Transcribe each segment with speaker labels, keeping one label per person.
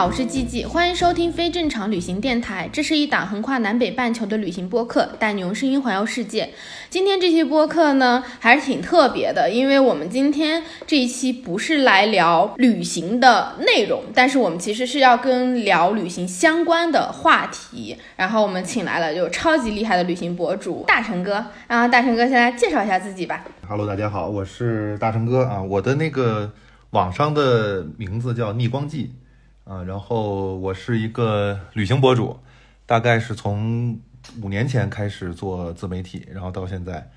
Speaker 1: 好，我是季季，欢迎收听非正常旅行电台。这是一档横跨南北半球的旅行播客，带你用声音环游世界。今天这期播客呢，还是挺特别的，因为我们今天这一期不是来聊旅行的内容，但是我们其实是要跟聊旅行相关的话题。然后我们请来了就超级厉害的旅行博主大成哥，让大成哥先来介绍一下自己吧。
Speaker 2: Hello，大家好，我是大成哥啊，我的那个网上的名字叫逆光记。啊，然后我是一个旅行博主，大概是从五年前开始做自媒体，然后到现在，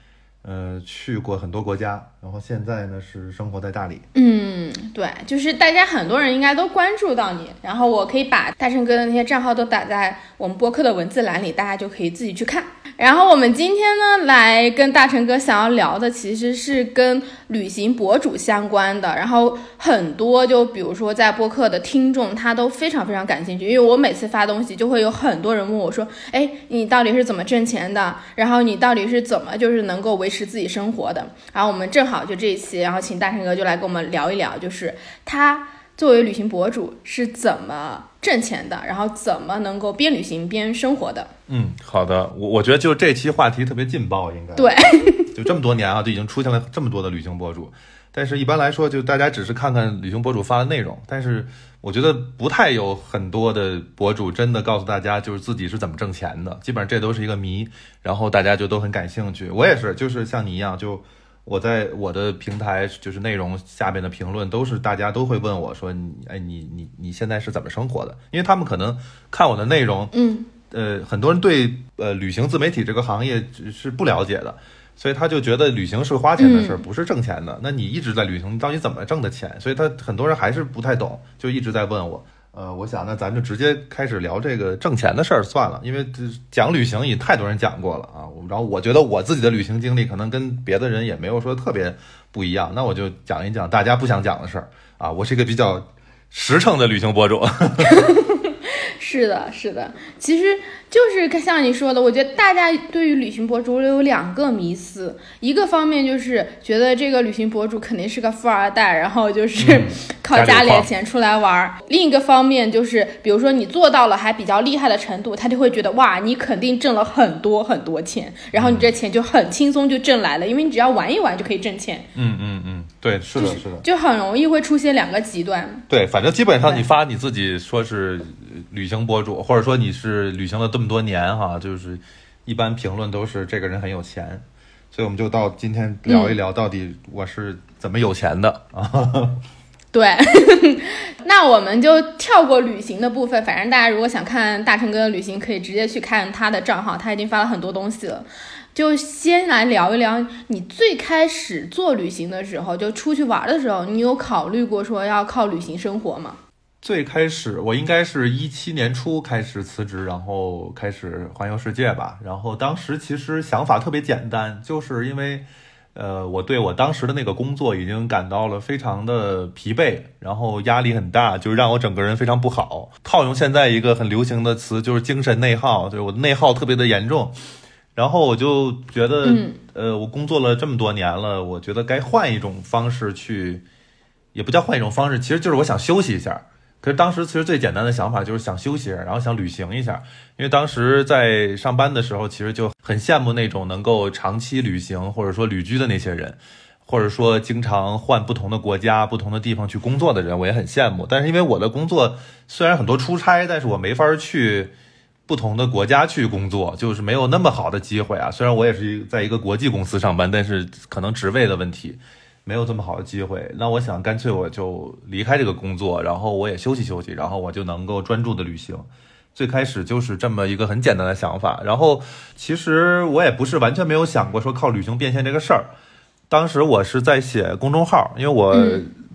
Speaker 2: 呃，去过很多国家，然后现在呢是生活在大理。
Speaker 1: 嗯，对，就是大家很多人应该都关注到你，然后我可以把大成哥的那些账号都打在我们播客的文字栏里，大家就可以自己去看。然后我们今天呢，来跟大成哥想要聊的，其实是跟旅行博主相关的。然后很多，就比如说在播客的听众，他都非常非常感兴趣，因为我每次发东西，就会有很多人问我说：“哎，你到底是怎么挣钱的？然后你到底是怎么就是能够维持自己生活的？”然后我们正好就这一期，然后请大成哥就来跟我们聊一聊，就是他作为旅行博主是怎么。挣钱的，然后怎么能够边旅行边生活的？
Speaker 2: 嗯，好的，我我觉得就这期话题特别劲爆，应该
Speaker 1: 对，
Speaker 2: 就这么多年啊，就已经出现了这么多的旅行博主，但是一般来说，就大家只是看看旅行博主发的内容，但是我觉得不太有很多的博主真的告诉大家就是自己是怎么挣钱的，基本上这都是一个谜，然后大家就都很感兴趣，我也是，就是像你一样就。我在我的平台就是内容下边的评论都是大家都会问我说你哎你你你现在是怎么生活的？因为他们可能看我的内容，
Speaker 1: 嗯，
Speaker 2: 呃，很多人对呃旅行自媒体这个行业是不了解的，所以他就觉得旅行是花钱的事儿，不是挣钱的。那你一直在旅行，你到底怎么挣的钱？所以他很多人还是不太懂，就一直在问我。呃，我想那咱就直接开始聊这个挣钱的事儿算了，因为讲旅行也太多人讲过了啊。然后我觉得我自己的旅行经历可能跟别的人也没有说特别不一样，那我就讲一讲大家不想讲的事儿啊。我是一个比较实诚的旅行博主。
Speaker 1: 是的，是的，其实。就是像你说的，我觉得大家对于旅行博主有两个迷思，一个方面就是觉得这个旅行博主肯定是个富二代，然后就是靠家里的钱出来玩儿；另一个方面就是，比如说你做到了还比较厉害的程度，他就会觉得哇，你肯定挣了很多很多钱，然后你这钱就很轻松就挣来了，因为你只要玩一玩就可以挣钱。
Speaker 2: 嗯嗯嗯，对，是的，是的，
Speaker 1: 就很容易会出现两个极端。
Speaker 2: 对，反正基本上你发你自己说是旅行博主，或者说你是旅行了这么。多年哈，就是一般评论都是这个人很有钱，所以我们就到今天聊一聊，到底我是怎么有钱的啊？
Speaker 1: 对，那我们就跳过旅行的部分，反正大家如果想看大成哥的旅行，可以直接去看他的账号，他已经发了很多东西了。就先来聊一聊，你最开始做旅行的时候，就出去玩的时候，你有考虑过说要靠旅行生活吗？
Speaker 2: 最开始我应该是一七年初开始辞职，然后开始环游世界吧。然后当时其实想法特别简单，就是因为，呃，我对我当时的那个工作已经感到了非常的疲惫，然后压力很大，就让我整个人非常不好。套用现在一个很流行的词，就是精神内耗，就是我的内耗特别的严重。然后我就觉得，呃，我工作了这么多年了，我觉得该换一种方式去，也不叫换一种方式，其实就是我想休息一下。可是当时其实最简单的想法就是想休息，然后想旅行一下。因为当时在上班的时候，其实就很羡慕那种能够长期旅行或者说旅居的那些人，或者说经常换不同的国家、不同的地方去工作的人，我也很羡慕。但是因为我的工作虽然很多出差，但是我没法去不同的国家去工作，就是没有那么好的机会啊。虽然我也是在一个国际公司上班，但是可能职位的问题。没有这么好的机会，那我想干脆我就离开这个工作，然后我也休息休息，然后我就能够专注的旅行。最开始就是这么一个很简单的想法，然后其实我也不是完全没有想过说靠旅行变现这个事儿。当时我是在写公众号，因为我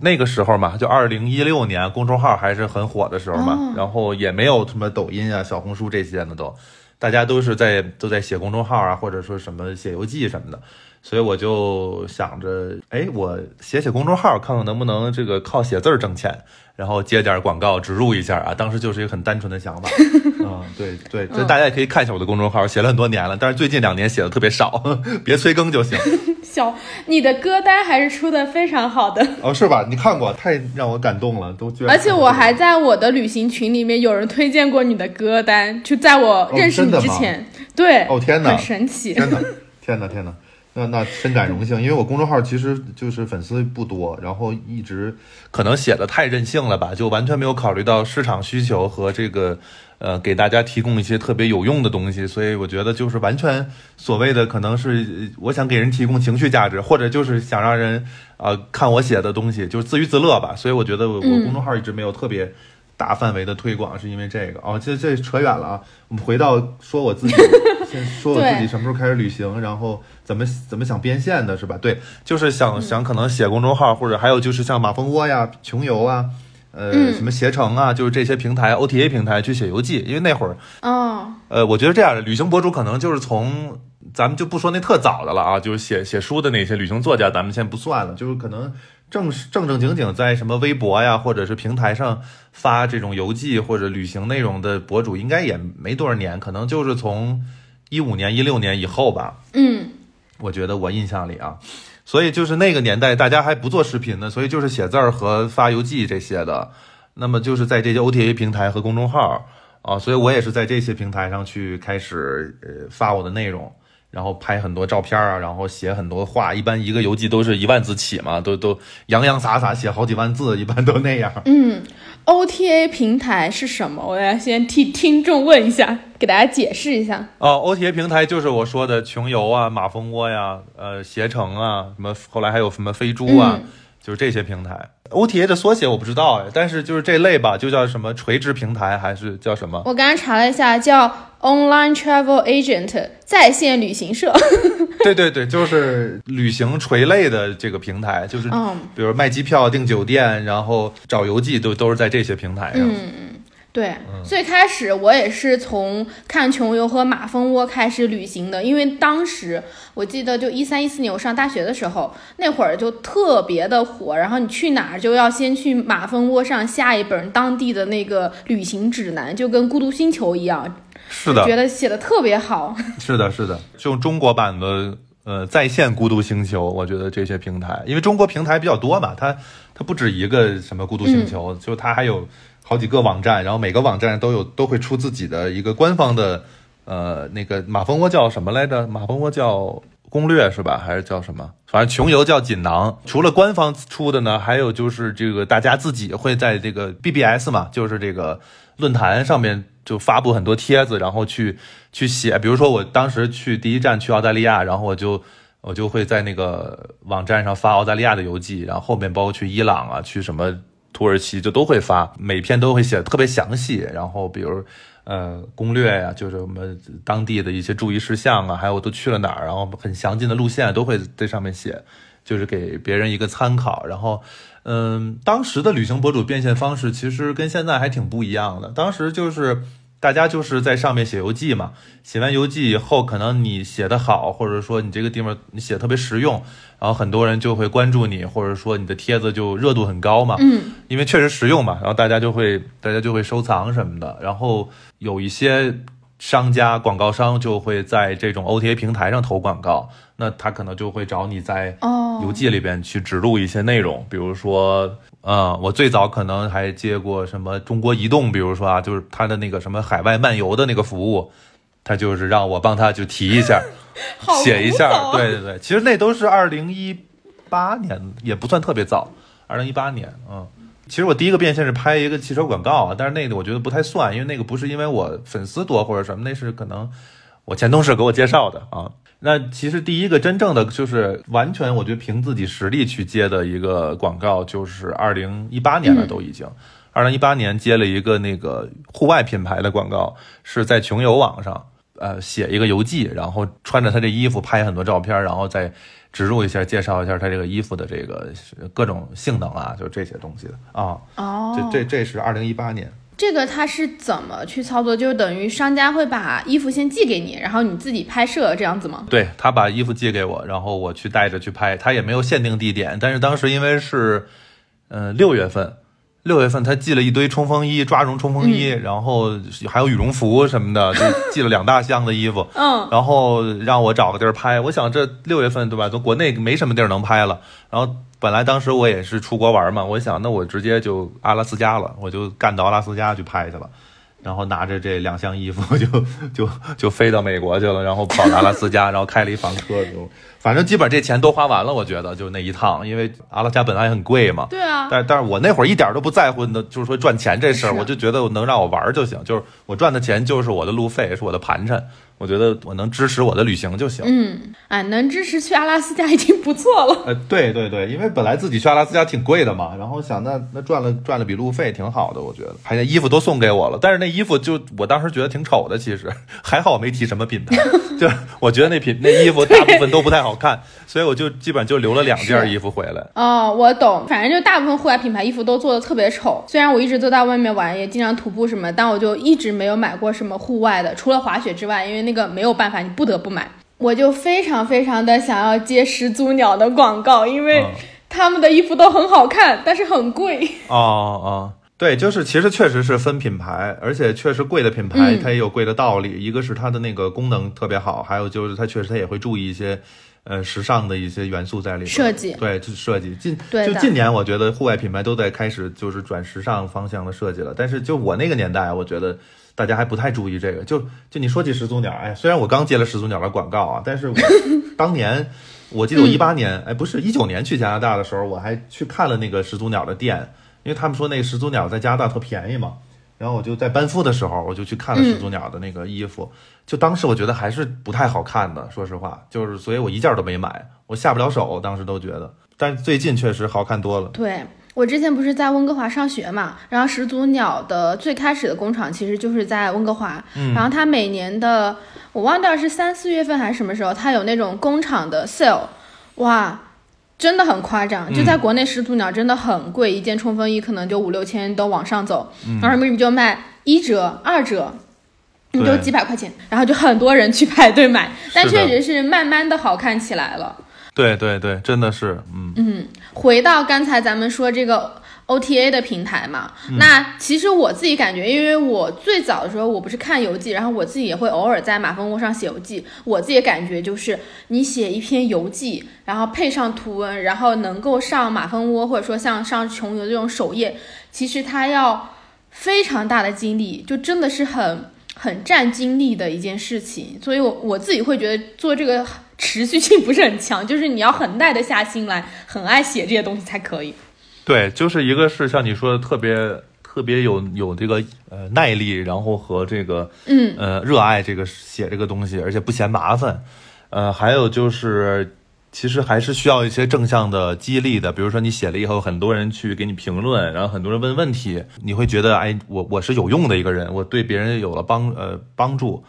Speaker 2: 那个时候嘛，就二零一六年，公众号还是很火的时候嘛，然后也没有什么抖音啊、小红书这些呢，都大家都是在都在写公众号啊，或者说什么写游记什么的。所以我就想着，哎，我写写公众号，看看能不能这个靠写字儿挣钱，然后接点广告植入一下啊。当时就是一个很单纯的想法。嗯，对对，这大家也可以看一下我的公众号，写了很多年了，但是最近两年写的特别少，别催更就行。
Speaker 1: 小，你的歌单还是出的非常好的
Speaker 2: 哦，是吧？你看过，太让我感动了，都。
Speaker 1: 而且我还在我的旅行群里面有人推荐过你的歌单，就在我认识你之前。对。
Speaker 2: 哦天哪！
Speaker 1: 很神奇。
Speaker 2: 天哪！天哪！天哪！那那深感荣幸，因为我公众号其实就是粉丝不多，然后一直可能写的太任性了吧，就完全没有考虑到市场需求和这个呃给大家提供一些特别有用的东西，所以我觉得就是完全所谓的可能是我想给人提供情绪价值，或者就是想让人啊看我写的东西就是自娱自乐吧，所以我觉得我公众号一直没有特别。大范围的推广是因为这个哦，这这扯远了啊。我们回到说我自己，先说我自己什么时候开始旅行，然后怎么怎么想变现的，是吧？对，就是想想可能写公众号，或者还有就是像马蜂窝呀、穷游啊，呃，什么携程啊，就是这些平台 OTA 平台去写游记。因为那会儿，
Speaker 1: 哦，
Speaker 2: 呃，我觉得这样的旅行博主可能就是从咱们就不说那特早的了啊，就是写写书的那些旅行作家，咱们先不算了，就是可能。正正正经经在什么微博呀，或者是平台上发这种游记或者旅行内容的博主，应该也没多少年，可能就是从一五年、一六年以后吧。
Speaker 1: 嗯，
Speaker 2: 我觉得我印象里啊，所以就是那个年代大家还不做视频呢，所以就是写字儿和发游记这些的。那么就是在这些 OTA 平台和公众号啊，所以我也是在这些平台上去开始呃发我的内容。然后拍很多照片啊，然后写很多话，一般一个游记都是一万字起嘛，都都洋洋洒洒写好几万字，一般都那样。
Speaker 1: 嗯，OTA 平台是什么？我要先替听众问一下，给大家解释一下。
Speaker 2: 哦，OTA 平台就是我说的穷游啊、马蜂窝呀、呃携程啊，什么后来还有什么飞猪啊。就是这些平台，OTA 的缩写我不知道哎，但是就是这类吧，就叫什么垂直平台还是叫什么？
Speaker 1: 我刚刚查了一下，叫 Online Travel Agent 在线旅行社。
Speaker 2: 对对对，就是旅行垂类的这个平台，就是比如卖机票、订酒店，然后找游记，都都是在这些平台上。
Speaker 1: 嗯。对，最开始我也是从看穷游和马蜂窝开始旅行的，因为当时我记得就一三一四年我上大学的时候，那会儿就特别的火，然后你去哪儿就要先去马蜂窝上下一本当地的那个旅行指南，就跟孤独星球一样，
Speaker 2: 是的，
Speaker 1: 觉得写的特别好。
Speaker 2: 是的，是的，就中国版的呃在线孤独星球，我觉得这些平台，因为中国平台比较多嘛，它它不止一个什么孤独星球，就它还有。好几个网站，然后每个网站都有都会出自己的一个官方的，呃，那个马蜂窝叫什么来着？马蜂窝叫攻略是吧？还是叫什么？反正穷游叫锦囊。除了官方出的呢，还有就是这个大家自己会在这个 BBS 嘛，就是这个论坛上面就发布很多帖子，然后去去写。比如说我当时去第一站去澳大利亚，然后我就我就会在那个网站上发澳大利亚的游记，然后后面包括去伊朗啊，去什么。土耳其就都会发，每篇都会写特别详细，然后比如，呃，攻略呀，就是我们当地的一些注意事项啊，还有都去了哪儿，然后很详尽的路线都会在上面写，就是给别人一个参考。然后，嗯，当时的旅行博主变现方式其实跟现在还挺不一样的，当时就是。大家就是在上面写游记嘛，写完游记以后，可能你写的好，或者说你这个地方你写特别实用，然后很多人就会关注你，或者说你的帖子就热度很高嘛。
Speaker 1: 嗯，
Speaker 2: 因为确实实用嘛，然后大家就会大家就会收藏什么的，然后有一些商家广告商就会在这种 OTA 平台上投广告，那他可能就会找你在游记里边去植入一些内容，比如说。嗯，我最早可能还接过什么中国移动，比如说啊，就是他的那个什么海外漫游的那个服务，他就是让我帮他就提一下，写一下。对对对，其实那都是二零一八年，也不算特别早。二零一八年，嗯，其实我第一个变现是拍一个汽车广告啊，但是那个我觉得不太算，因为那个不是因为我粉丝多或者什么，那是可能我前同事给我介绍的啊。那其实第一个真正的就是完全，我觉得凭自己实力去接的一个广告，就是二零一八年了，都已经，二零一八年接了一个那个户外品牌的广告，是在穷游网上，呃写一个游记，然后穿着他这衣服拍很多照片，然后再植入一下，介绍一下他这个衣服的这个各种性能啊，就这些东西的啊。
Speaker 1: 哦，
Speaker 2: 这这这是二零一八年。
Speaker 1: 这个它是怎么去操作？就等于商家会把衣服先寄给你，然后你自己拍摄这样子吗？
Speaker 2: 对他把衣服寄给我，然后我去带着去拍。他也没有限定地点，但是当时因为是，嗯六月份，六月份他寄了一堆冲锋衣、抓绒冲锋衣，然后还有羽绒服什么的，就寄了两大箱的衣服。
Speaker 1: 嗯，
Speaker 2: 然后让我找个地儿拍。我想这六月份对吧，都国内没什么地儿能拍了，然后。本来当时我也是出国玩嘛，我想那我直接就阿拉斯加了，我就干到阿拉斯加去拍去了，然后拿着这两箱衣服就 就就飞到美国去了，然后跑阿拉斯加，然后开了一房车就。反正基本上这钱都花完了，我觉得就那一趟，因为阿拉斯加本来也很贵嘛。
Speaker 1: 对啊。
Speaker 2: 但但是我那会儿一点都不在乎的，就是说赚钱这事儿，我就觉得能让我玩就行，就是我赚的钱就是我的路费，是我的盘缠，我觉得我能支持我的旅行就行。
Speaker 1: 嗯，哎，能支持去阿拉斯加已经不错了。
Speaker 2: 呃，对对对，因为本来自己去阿拉斯加挺贵的嘛，然后想那那赚了赚了笔路费挺好的，我觉得。还那衣服都送给我了，但是那衣服就我当时觉得挺丑的，其实 还好我没提什么品牌，就我觉得那品那衣服大部分都不太好。好看，所以我就基本就留了两件衣服回来。
Speaker 1: 哦，我懂，反正就大部分户外品牌衣服都做的特别丑。虽然我一直都在外面玩，也经常徒步什么，但我就一直没有买过什么户外的，除了滑雪之外，因为那个没有办法，你不得不买。我就非常非常的想要接始祖鸟的广告，因为他们的衣服都很好看，但是很贵。
Speaker 2: 哦哦。对，就是其实确实是分品牌，而且确实贵的品牌它也有贵的道理。一个是它的那个功能特别好，还有就是它确实它也会注意一些，呃，时尚的一些元素在里面。
Speaker 1: 设计
Speaker 2: 对，就是设计。近就近年，我觉得户外品牌都在开始就是转时尚方向的设计了。但是就我那个年代，我觉得大家还不太注意这个。就就你说起始祖鸟，哎，虽然我刚接了始祖鸟的广告啊，但是我 当年我记得我一八年，哎，不是一九年去加拿大的时候，我还去看了那个始祖鸟的店。因为他们说那个始祖鸟在加拿大特便宜嘛，然后我就在班夫的时候，我就去看了始祖鸟的那个衣服，就当时我觉得还是不太好看的，说实话，就是所以我一件都没买，我下不了手，当时都觉得，但最近确实好看多了。
Speaker 1: 对我之前不是在温哥华上学嘛，然后始祖鸟的最开始的工厂其实就是在温哥华，然后它每年的我忘掉是三四月份还是什么时候，它有那种工厂的 sale，哇。真的很夸张，就在国内始祖鸟真的很贵，一件冲锋衣可能就五六千都往上走，然后你们就卖一折、二折，你就几百块钱，然后就很多人去排队买，但确实是慢慢的好看起来了。
Speaker 2: 对对对，真的是，嗯
Speaker 1: 嗯，回到刚才咱们说这个。OTA 的平台嘛，那其实我自己感觉，因为我最早的时候我不是看游记，然后我自己也会偶尔在马蜂窝上写游记。我自己感觉就是，你写一篇游记，然后配上图文，然后能够上马蜂窝，或者说像上穷游这种首页，其实它要非常大的精力，就真的是很很占精力的一件事情。所以，我我自己会觉得做这个持续性不是很强，就是你要很耐得下心来，很爱写这些东西才可以。
Speaker 2: 对，就是一个是像你说的特别特别有有这个呃耐力，然后和这个
Speaker 1: 嗯
Speaker 2: 呃热爱这个写这个东西，而且不嫌麻烦，呃，还有就是其实还是需要一些正向的激励的，比如说你写了以后，很多人去给你评论，然后很多人问问题，你会觉得哎，我我是有用的一个人，我对别人有了帮呃帮助，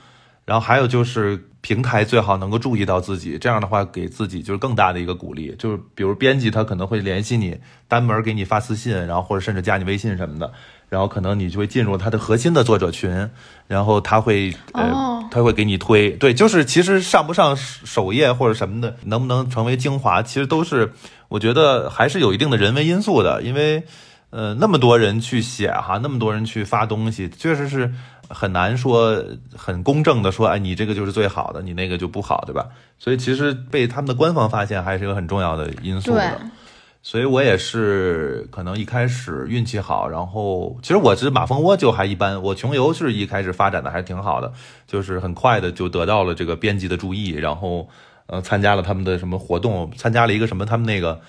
Speaker 2: 然后还有就是。平台最好能够注意到自己，这样的话给自己就是更大的一个鼓励。就是比如编辑他可能会联系你，单门给你发私信，然后或者甚至加你微信什么的，然后可能你就会进入他的核心的作者群，然后他会呃他会给你推。对，就是其实上不上首页或者什么的，能不能成为精华，其实都是我觉得还是有一定的人为因素的，因为呃那么多人去写哈，那么多人去发东西，确实是。很难说很公正的说，哎，你这个就是最好的，你那个就不好，对吧？所以其实被他们的官方发现还是一个很重要的因素的。所以我也是可能一开始运气好，然后其实我是马蜂窝就还一般，我穷游是一开始发展的还挺好的，就是很快的就得到了这个编辑的注意，然后呃参加了他们的什么活动，参加了一个什么他们那个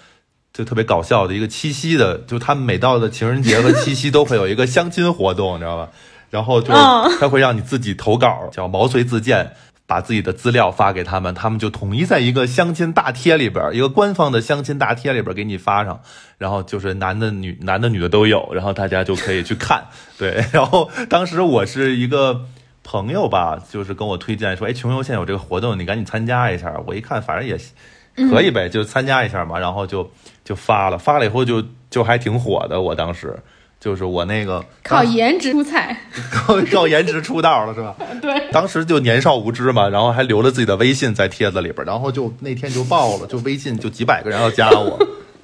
Speaker 2: 就特别搞笑的一个七夕的，就他们每到的情人节和七夕都会有一个相亲活动，你知道吧？然后就他会让你自己投稿，叫毛遂自荐，把自己的资料发给他们，他们就统一在一个相亲大贴里边，一个官方的相亲大贴里边给你发上，然后就是男的、女男的、女的都有，然后大家就可以去看。对，然后当时我是一个，朋友吧，就是跟我推荐说，哎，穷游现在有这个活动，你赶紧参加一下。我一看，反正也可以呗，就参加一下嘛。然后就就发了，发了以后就就还挺火的。我当时就是我那个
Speaker 1: 靠颜值出彩，
Speaker 2: 靠靠颜值出道了是吧？
Speaker 1: 对，
Speaker 2: 当时就年少无知嘛，然后还留了自己的微信在帖子里边，然后就那天就爆了，就微信就几百个人要加我。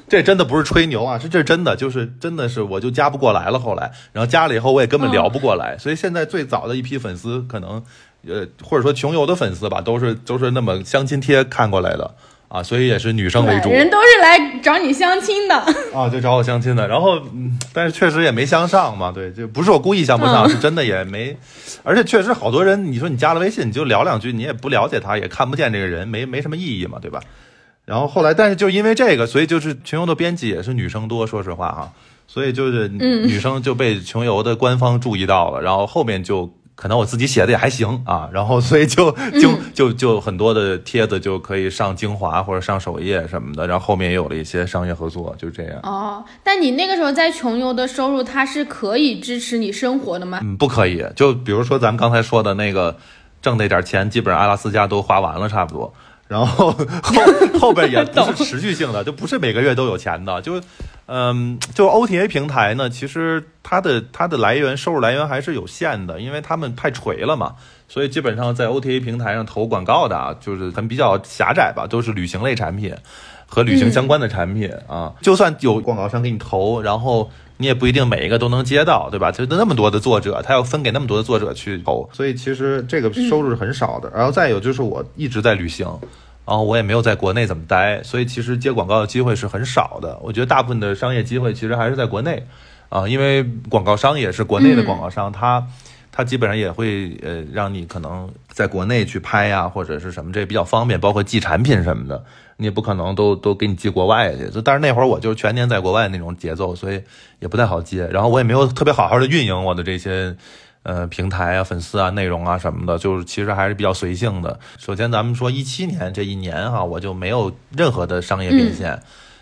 Speaker 2: 这真的不是吹牛啊，是这真的，就是真的是我就加不过来了。后来，然后加了以后，我也根本聊不过来。所以现在最早的一批粉丝，可能呃或者说穷游的粉丝吧，都是都是那么相亲贴看过来的啊，所以也是女生为主。
Speaker 1: 人都是来找你相亲的
Speaker 2: 啊，就找我相亲的。然后，嗯，但是确实也没相上嘛，对，就不是我故意相不上，是真的也没。而且确实好多人，你说你加了微信，你就聊两句，你也不了解他，也看不见这个人，没没什么意义嘛，对吧？然后后来，但是就因为这个，所以就是穷游的编辑也是女生多，说实话哈，所以就是女生就被穷游的官方注意到了。然后后面就可能我自己写的也还行啊，然后所以就就就就很多的帖子就可以上精华或者上首页什么的。然后后面也有了一些商业合作，就这样。
Speaker 1: 哦，但你那个时候在穷游的收入，它是可以支持你生活的吗？
Speaker 2: 嗯，不可以。就比如说咱们刚才说的那个挣那点钱，基本上阿拉斯加都花完了，差不多。然后后 后边也不是持续性的，就不是每个月都有钱的。就，嗯，就 OTA 平台呢，其实它的它的来源收入来源还是有限的，因为他们太垂了嘛。所以基本上在 OTA 平台上投广告的啊，就是很比较狭窄吧，都是旅行类产品和旅行相关的产品啊。就算有广告商给你投，然后你也不一定每一个都能接到，对吧？就那么多的作者，他要分给那么多的作者去投，所以其实这个收入是很少的。然后再有就是我一直在旅行。然后我也没有在国内怎么待，所以其实接广告的机会是很少的。我觉得大部分的商业机会其实还是在国内，啊，因为广告商也是国内的广告商，他他基本上也会呃让你可能在国内去拍呀，或者是什么，这比较方便，包括寄产品什么的，你也不可能都都给你寄国外去。就但是那会儿我就是全年在国外那种节奏，所以也不太好接。然后我也没有特别好好的运营我的这些。呃，平台啊，粉丝啊，内容啊什么的，就是其实还是比较随性的。首先，咱们说一七年这一年哈，我就没有任何的商业变现，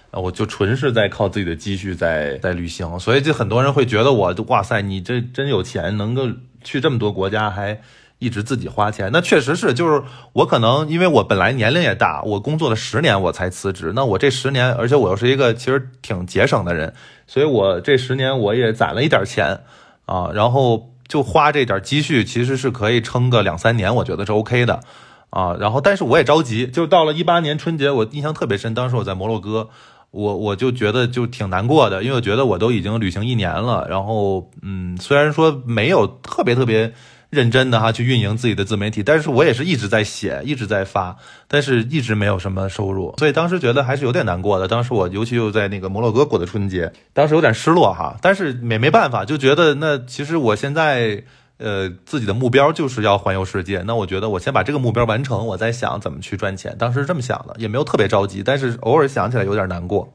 Speaker 2: 我就纯是在靠自己的积蓄在在旅行。所以，就很多人会觉得我，哇塞，你这真有钱，能够去这么多国家，还一直自己花钱。那确实是，就是我可能因为我本来年龄也大，我工作了十年我才辞职。那我这十年，而且我又是一个其实挺节省的人，所以我这十年我也攒了一点钱啊，然后。就花这点积蓄，其实是可以撑个两三年，我觉得是 OK 的，啊，然后但是我也着急，就到了一八年春节，我印象特别深，当时我在摩洛哥，我我就觉得就挺难过的，因为我觉得我都已经旅行一年了，然后嗯，虽然说没有特别特别。认真的哈去运营自己的自媒体，但是我也是一直在写，一直在发，但是一直没有什么收入，所以当时觉得还是有点难过的。当时我尤其又在那个摩洛哥过的春节，当时有点失落哈，但是也没办法，就觉得那其实我现在呃自己的目标就是要环游世界，那我觉得我先把这个目标完成，我再想怎么去赚钱。当时是这么想的，也没有特别着急，但是偶尔想起来有点难过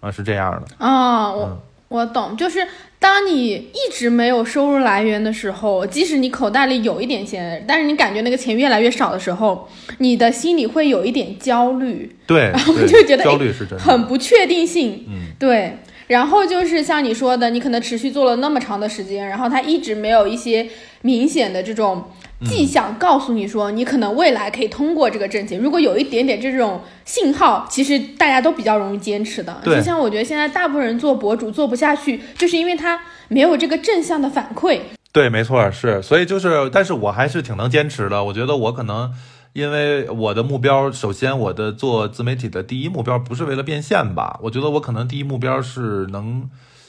Speaker 2: 啊，是这样的
Speaker 1: 啊，我我懂，就是。当你一直没有收入来源的时候，即使你口袋里有一点钱，但是你感觉那个钱越来越少的时候，你的心里会有一点焦虑。
Speaker 2: 对，
Speaker 1: 然后就觉得
Speaker 2: 焦虑是真的，
Speaker 1: 很不确定性。嗯，对。然后就是像你说的，你可能持续做了那么长的时间，然后他一直没有一些明显的这种。迹象告诉你说，你可能未来可以通过这个挣钱。如果有一点点这种信号，其实大家都比较容易坚持的。就像我觉得现在大部分人做博主做不下去，就是因为他没有这个正向的反馈。
Speaker 2: 对，没错，是。所以就是，但是我还是挺能坚持的。我觉得我可能因为我的目标，首先我的做自媒体的第一目标不是为了变现吧？我觉得我可能第一目标是能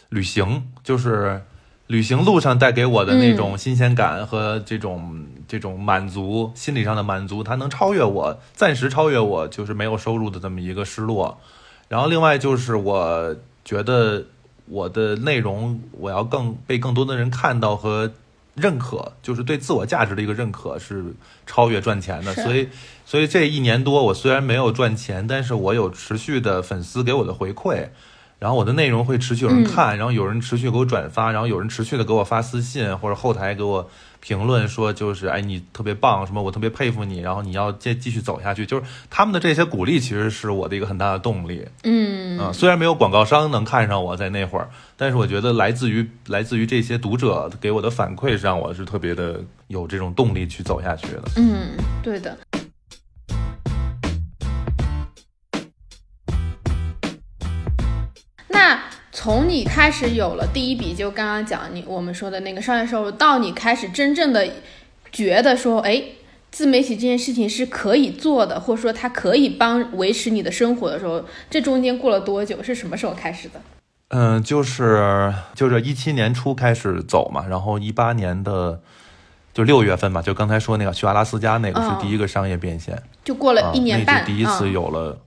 Speaker 2: 旅行，就是。旅行路上带给我的那种新鲜感和这种这种满足，心理上的满足，它能超越我，暂时超越我，就是没有收入的这么一个失落。然后另外就是我觉得我的内容我要更被更多的人看到和认可，就是对自我价值的一个认可是超越赚钱的。所以所以这一年多我虽然没有赚钱，但是我有持续的粉丝给我的回馈。然后我的内容会持续有人看，然后有人持续给我转发，然后有人持续的给我发私信或者后台给我评论说，就是哎你特别棒，什么我特别佩服你，然后你要继继续走下去，就是他们的这些鼓励其实是我的一个很大的动力。
Speaker 1: 嗯
Speaker 2: 啊，虽然没有广告商能看上我在那会儿，但是我觉得来自于来自于这些读者给我的反馈，让我是特别的有这种动力去走下去的。
Speaker 1: 嗯，对的。从你开始有了第一笔，就刚刚讲你我们说的那个商业收入，到你开始真正的觉得说，哎，自媒体这件事情是可以做的，或者说它可以帮维持你的生活的时候，这中间过了多久？是什么时候开始的？
Speaker 2: 嗯，就是就是一七年初开始走嘛，然后一八年的就六月份吧，就刚才说那个去阿拉斯加那个是第一个商业变现，
Speaker 1: 就过了一年半，
Speaker 2: 那是第一次有了。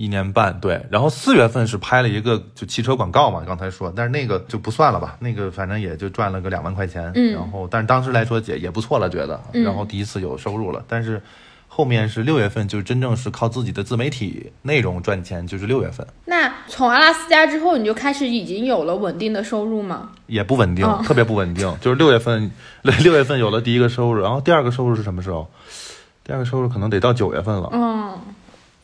Speaker 2: 一年半对，然后四月份是拍了一个就汽车广告嘛，刚才说，但是那个就不算了吧，那个反正也就赚了个两万块钱，
Speaker 1: 嗯，
Speaker 2: 然后但是当时来说也也不错了，觉得，然后第一次有收入了，但是后面是六月份就真正是靠自己的自媒体内容赚钱，就是六月份。
Speaker 1: 那从阿拉斯加之后，你就开始已经有了稳定的收入吗？
Speaker 2: 也不稳定，特别不稳定，就是六月份六六月份有了第一个收入，然后第二个收入是什么时候？第二个收入可能得到九月份了，
Speaker 1: 嗯。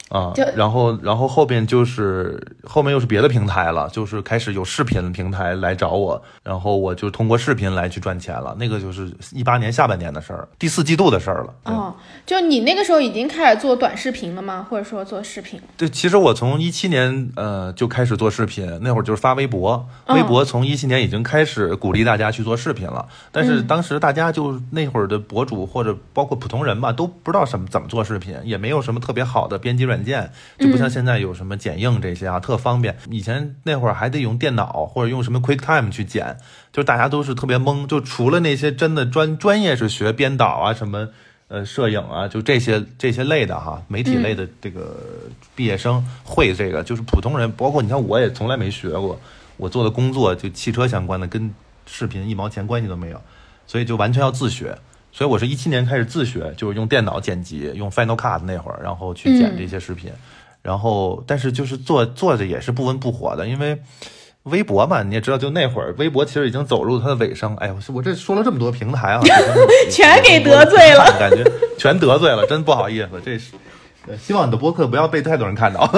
Speaker 2: 啊，然后，然后后边就是后面又是别的平台了，就是开始有视频平台来找我，然后我就通过视频来去赚钱了。那个就是一八年下半年的事儿，第四季度的事儿了。
Speaker 1: 哦，就你那个时候已经开始做短视频了吗？或者说做视频？
Speaker 2: 对，其实我从一七年呃就开始做视频，那会儿就是发微博，微博从一七年已经开始鼓励大家去做视频了。但是当时大家就那会儿的博主或者包括普通人吧，都不知道什么怎么做视频，也没有什么特别好的编辑软。软件就不像现在有什么剪映这些啊，特方便。以前那会儿还得用电脑或者用什么 QuickTime 去剪，就大家都是特别懵。就除了那些真的专专业是学编导啊，什么呃摄影啊，就这些这些类的哈，媒体类的这个毕业生会这个，就是普通人，包括你看我也从来没学过，我做的工作就汽车相关的，跟视频一毛钱关系都没有，所以就完全要自学。所以我是一七年开始自学，就是用电脑剪辑，用 Final Cut 那会儿，然后去剪这些视频。然后，但是就是做做着也是不温不火的，因为微博嘛，你也知道，就那会儿微博其实已经走入它的尾声。哎呦，我这说了这么多平台啊，
Speaker 1: 全给得罪了，
Speaker 2: 感觉全得罪了，真不好意思。这是希望你的播客不要被太多人看到。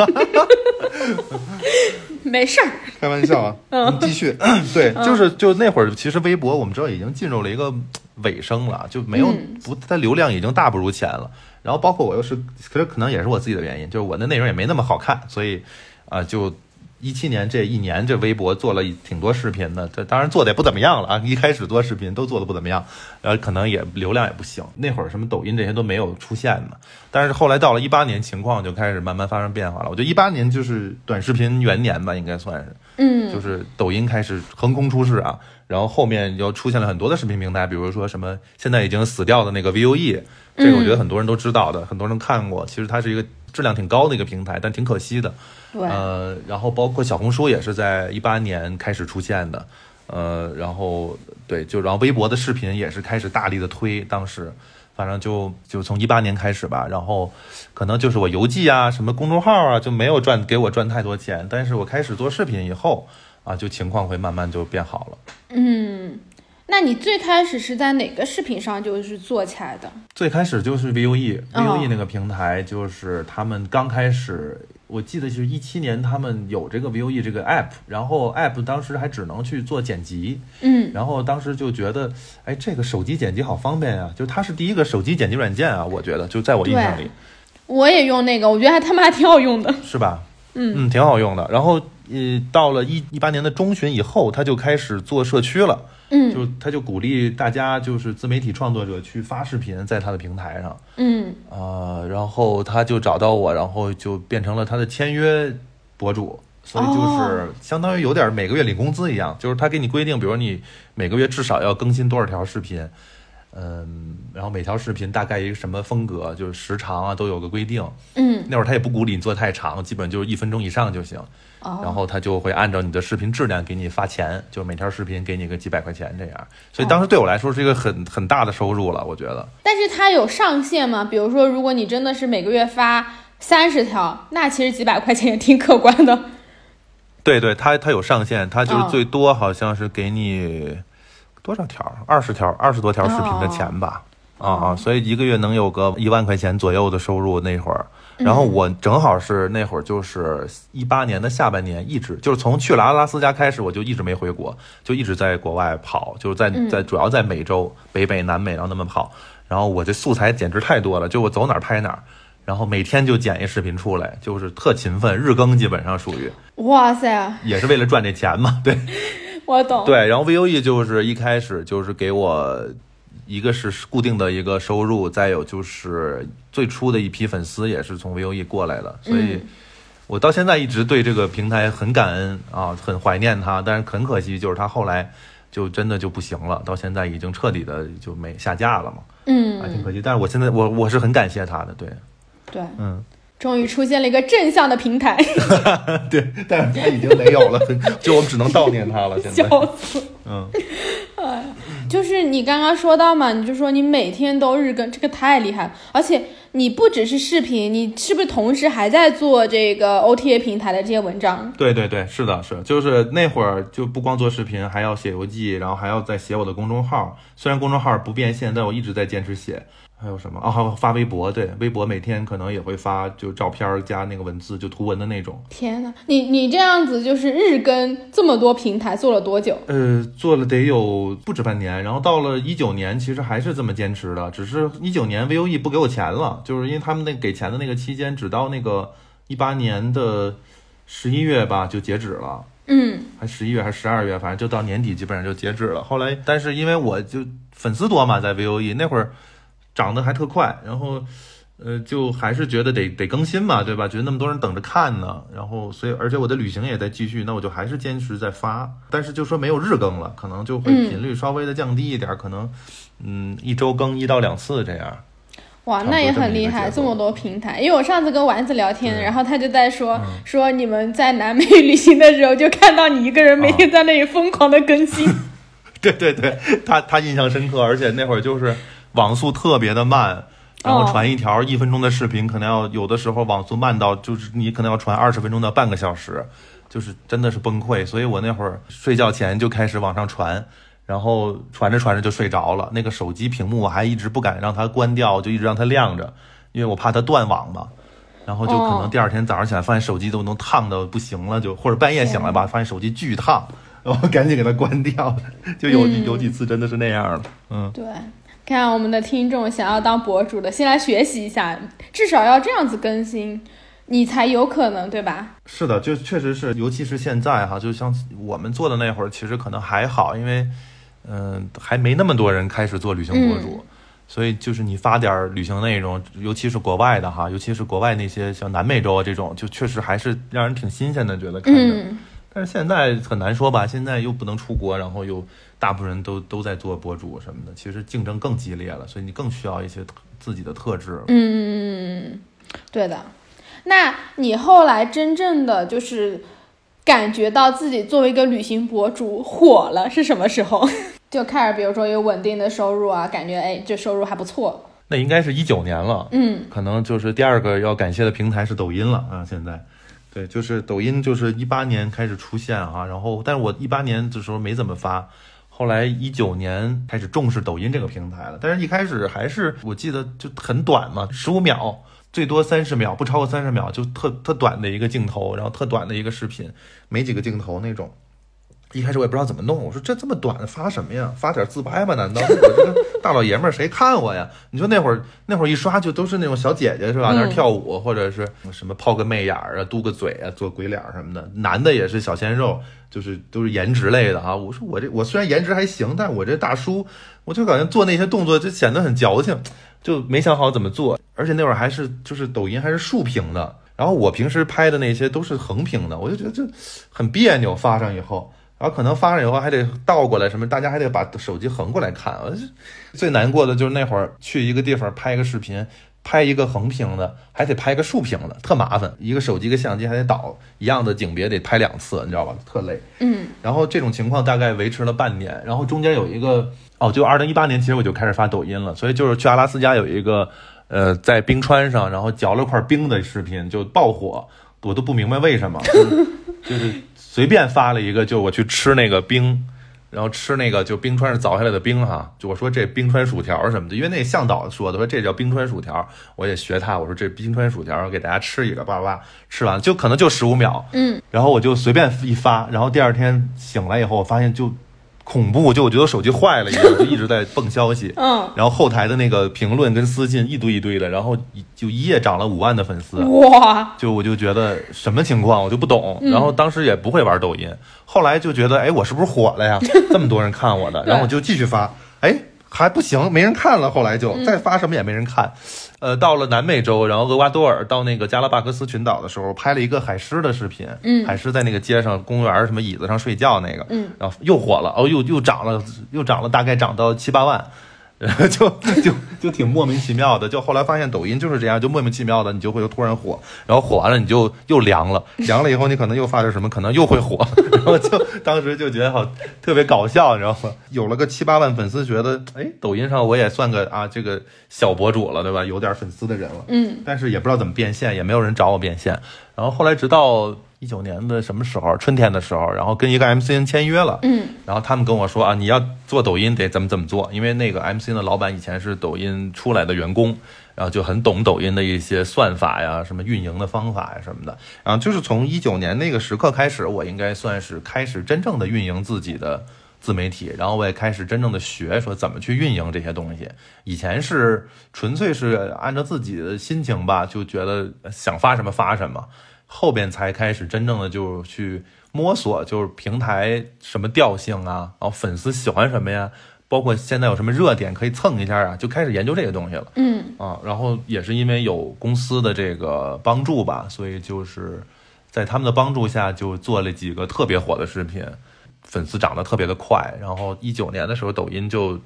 Speaker 1: 没事儿，
Speaker 2: 开玩笑啊。嗯，继续。对，就是就那会儿，其实微博我们知道已经进入了一个。尾声了，就没有不，它流量已经大不如前了。然后包括我又是，可是可能也是我自己的原因，就是我的内容也没那么好看，所以啊，就一七年这一年，这微博做了挺多视频的，这当然做的也不怎么样了啊。一开始做视频都做的不怎么样，然后可能也流量也不行。那会儿什么抖音这些都没有出现呢。但是后来到了一八年，情况就开始慢慢发生变化了。我觉得一八年就是短视频元年吧，应该算是，
Speaker 1: 嗯，
Speaker 2: 就是抖音开始横空出世啊。然后后面又出现了很多的视频平台，比如说什么现在已经死掉的那个 VOE，这个我觉得很多人都知道的，很多人看过。其实它是一个质量挺高的一个平台，但挺可惜的。
Speaker 1: 对。
Speaker 2: 呃，然后包括小红书也是在一八年开始出现的。呃，然后对，就然后微博的视频也是开始大力的推，当时反正就就从一八年开始吧。然后可能就是我邮寄啊，什么公众号啊，就没有赚给我赚太多钱。但是我开始做视频以后。啊，就情况会慢慢就变好了。
Speaker 1: 嗯，那你最开始是在哪个视频上就是做起来的？
Speaker 2: 最开始就是 VUE，VUE 那个平台，就是他们刚开始，我记得是一七年，他们有这个 VOE 这个 app，然后 app 当时还只能去做剪辑，
Speaker 1: 嗯，
Speaker 2: 然后当时就觉得，哎，这个手机剪辑好方便呀，就它是第一个手机剪辑软件啊，我觉得就在我印象里，
Speaker 1: 我也用那个，我觉得还他妈挺好用的，
Speaker 2: 是吧？
Speaker 1: 嗯
Speaker 2: 嗯，挺好用的。然后。呃，到了一一八年的中旬以后，他就开始做社区了。
Speaker 1: 嗯，
Speaker 2: 就他就鼓励大家，就是自媒体创作者去发视频在他的平台上。
Speaker 1: 嗯，
Speaker 2: 啊，然后他就找到我，然后就变成了他的签约博主，所以就是相当于有点每个月领工资一样，就是他给你规定，比如你每个月至少要更新多少条视频。嗯，然后每条视频大概一个什么风格，就是时长啊都有个规定。
Speaker 1: 嗯，
Speaker 2: 那会儿他也不鼓励你做太长，基本就是一分钟以上就行。
Speaker 1: 哦，
Speaker 2: 然后他就会按照你的视频质量给你发钱，就每条视频给你个几百块钱这样。所以当时对我来说是一个很很大的收入了，我觉得。
Speaker 1: 但是它有上限吗？比如说，如果你真的是每个月发三十条，那其实几百块钱也挺可观的。
Speaker 2: 对对，它它有上限，它就是
Speaker 1: 哦
Speaker 2: 最多好像是给你多少条？二十条，二十多条视频的钱吧。啊啊，所以一个月能有个一万块钱左右的收入那会儿。然后我正好是那会儿就是一八年的下半年，一直就是从去了阿拉斯加开始，我就一直没回国，就一直在国外跑，就是在在主要在美洲、北美、南美，然后那么跑。然后我这素材简直太多了，就我走哪儿拍哪儿，然后每天就剪一视频出来，就是特勤奋，日更基本上属于，
Speaker 1: 哇塞，
Speaker 2: 也是为了赚这钱嘛，对。
Speaker 1: 我懂。
Speaker 2: 对，然后 VOE 就是一开始就是给我一个是固定的一个收入，再有就是最初的一批粉丝也是从 VOE 过来的，所以我到现在一直对这个平台很感恩啊，很怀念它，但是很可惜就是它后来就真的就不行了，到现在已经彻底的就没下架了嘛，
Speaker 1: 嗯，
Speaker 2: 还挺可惜。但是我现在我我是很感谢它的，对，
Speaker 1: 对，
Speaker 2: 嗯，
Speaker 1: 终于出现了一个正向的平台，
Speaker 2: 对，但是它已经没有了，就我们只能悼念他了，现在，
Speaker 1: 笑死。
Speaker 2: 嗯。
Speaker 1: 就是你刚刚说到嘛，你就说你每天都日更，这个太厉害了。而且你不只是视频，你是不是同时还在做这个 OTA 平台的这些文章？
Speaker 2: 对对对，是的，是，就是那会儿就不光做视频，还要写游记，然后还要再写我的公众号。虽然公众号不变现，但我一直在坚持写。还有什么？啊，还有发微博，对，微博每天可能也会发，就照片加那个文字，就图文的那种。
Speaker 1: 天呐，你你这样子就是日更这么多平台做了多久？
Speaker 2: 呃，做了得有不止半年，然后到了一九年，其实还是这么坚持的，只是一九年 VOE 不给我钱了，就是因为他们那给钱的那个期间，只到那个一八年的十一月吧就截止了。
Speaker 1: 嗯
Speaker 2: 还十一月还是十二月，反正就到年底基本上就截止了。后来，但是因为我就粉丝多嘛，在 VOE 那会儿涨得还特快，然后呃，就还是觉得得得更新嘛，对吧？觉得那么多人等着看呢，然后所以而且我的旅行也在继续，那我就还是坚持在发，但是就说没有日更了，可能就会频率稍微的降低一点，可能嗯一周更一到两次这样。
Speaker 1: 哇，那也很厉害，这么多平台。因为我上次跟丸子聊天，然后他就在说、
Speaker 2: 嗯
Speaker 1: 说你们在南美 旅行的时候，就看到你一个人每天在那里疯狂的更新。
Speaker 2: 对对对，他他印象深刻，而且那会儿就是网速特别的慢，然后
Speaker 1: 哦
Speaker 2: 传一条一分钟的视频，可能要有的时候网速慢到就是你可能要传二十分钟到半个小时，就是真的是崩溃。所以我那会儿睡觉前就开始往上传，然后传着传着就睡着了。那个手机屏幕我还一直不敢让它关掉，就一直让它亮着，因为我怕它断网嘛。然后就可
Speaker 1: 哦
Speaker 2: 能第二天早上起来，发现手机都能烫的不行了，就或者半夜醒来吧，发现手机巨烫，然后赶紧给它关掉。就有、
Speaker 1: 嗯
Speaker 2: 有几次真的是那样了，嗯，
Speaker 1: 对，看我们的听众想要当博主的，先来学习一下，至少要这样子更新，你才有可能，对吧？
Speaker 2: 是的，就确实是，尤其是现在哈，就像我们做的那会儿，其实可能还好，因为嗯、还没那么多人开始做旅行博主。所以就是你发点儿旅行内容，尤其是国外的哈，尤其是国外那些像南美洲啊这种，就确实还是让人挺新鲜的，觉得看着。
Speaker 1: 嗯，
Speaker 2: 但是现在很难说吧，现在又不能出国，然后又大部分人都都在做博主什么的，其实竞争更激烈了，所以你更需要一些自己的特质。
Speaker 1: 嗯，对的。那你后来真正的就是感觉到自己作为一个旅行博主火了是什么时候？就开始比如说有稳定的收入啊，感觉哎这收入还不错。
Speaker 2: 那应该是一九年了，
Speaker 1: 嗯
Speaker 2: 可能就是第二个要感谢的平台是抖音了啊，现在。对，就是抖音，就是一八年开始出现啊，然后，但是我一八年的时候没怎么发，后来一九年开始重视抖音这个平台了，但是一开始还是我记得就很短嘛，十五秒，最多三十秒，不超过三十秒，就特特短的一个镜头，然后特短的一个视频，没几个镜头那种。一开始我也不知道怎么弄，我说这这么短发什么呀？发点自拍吧？难道 我这个大老爷们儿谁看我呀？你说那会儿那会儿一刷就都是那种小姐姐是吧？
Speaker 1: 嗯
Speaker 2: 那儿跳舞或者是什么抛个媚眼儿啊、嘟个嘴啊、做鬼脸儿什么的。男的也是小鲜肉，就是都是颜值类的啊。我说我这我虽然颜值还行，但我这大叔我就感觉做那些动作就显得很矫情，就没想好怎么做。而且那会儿还是就是抖音还是竖屏的，然后我平时拍的那些都是横屏的，我就觉得这很别扭，发上以后。然后可能发了以后还得倒过来，什么大家还得把手机横过来看。我最难过的就是那会儿去一个地方拍一个视频，拍一个横屏的，还得拍一个竖屏的，特麻烦。一个手机一个相机还得倒，一样的景别得拍两次，你知道吧？特累。
Speaker 1: 嗯
Speaker 2: 然后这种情况大概维持了半年，然后中间有一个哦，就二零一八年其实我就开始发抖音了，所以就是去阿拉斯加有一个呃在冰川上，然后嚼了块冰的视频就爆火，我都不明白为什么，就是 随便发了一个，就我去吃那个冰，然后吃那个就冰川是凿下来的冰哈，就我说这冰川薯条什么的，因为那向导说的，说这叫冰川薯条，我也学他，我说这冰川薯条给大家吃一个，叭叭吃完就可能就十五秒，
Speaker 1: 嗯，
Speaker 2: 然后我就随便一发，然后第二天醒来以后，我发现就恐怖，就我觉得手机坏了一样，就一直在蹦消息，
Speaker 1: 嗯，
Speaker 2: 然后后台的那个评论跟私信一堆一堆的，然后就一夜涨了五万的粉丝，
Speaker 1: 哇，
Speaker 2: 就我就觉得什么情况我就不懂，
Speaker 1: 嗯。
Speaker 2: 然后当时也不会玩抖音，后来就觉得哎我是不是火了呀？这么多人看我的，然后我就继续发，哎还不行，没人看了，后来
Speaker 1: 嗯。
Speaker 2: 就再发什么也没人看。呃，到了南美洲，然后厄瓜多尔到那个加拉巴戈斯群岛的时候，拍了一个海狮的视频，
Speaker 1: 嗯
Speaker 2: 海狮在那个街上、公园什么椅子上睡觉那个，
Speaker 1: 嗯，
Speaker 2: 然后又火了，哦，又又涨了，又涨了，大概涨到七八万。然 后就就就挺莫名其妙的，就后来发现抖音就是这样，就莫名其妙的你就会突然火，然后火完了你就又凉了，凉了以后你可能又发点什么，可能又会火，然后就当时就觉得好特别搞笑，你知道吗？有了个七八万粉丝，觉得哎，抖音上我也算个啊这个小博主了，对吧？有点粉丝的人了，
Speaker 1: 嗯，
Speaker 2: 但是也不知道怎么变现，也没有人找我变现，然后后来直到一九年的什么时候，春天的时候，然后跟一个 MCN 签约了，
Speaker 1: 嗯，
Speaker 2: 然后他们跟我说啊，你要做抖音得怎么怎么做，因为那个 MCN 的老板以前是抖音出来的员工，然后就很懂抖音的一些算法呀、什么运营的方法呀什么的。然后就是从一九年那个时刻开始，我应该算是开始真正的运营自己的自媒体，然后我也开始真正的学说怎么去运营这些东西。以前是纯粹是按照自己的心情吧，就觉得想发什么发什么。后边才开始真正的就去摸索，就是平台什么调性啊，然后粉丝喜欢什么呀，包括现在有什么热点可以蹭一下啊，就开始研究这个东西了。
Speaker 1: 嗯
Speaker 2: 啊，然后也是因为有公司的这个帮助吧，所以就是在他们的帮助下，就做了几个特别火的视频，粉丝涨得特别的快。然后一九年的时候，抖音就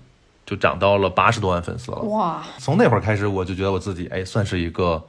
Speaker 2: 就涨到了八十多万粉丝了。
Speaker 1: 哇，
Speaker 2: 从那会儿开始，我就觉得我自己哎，算是一个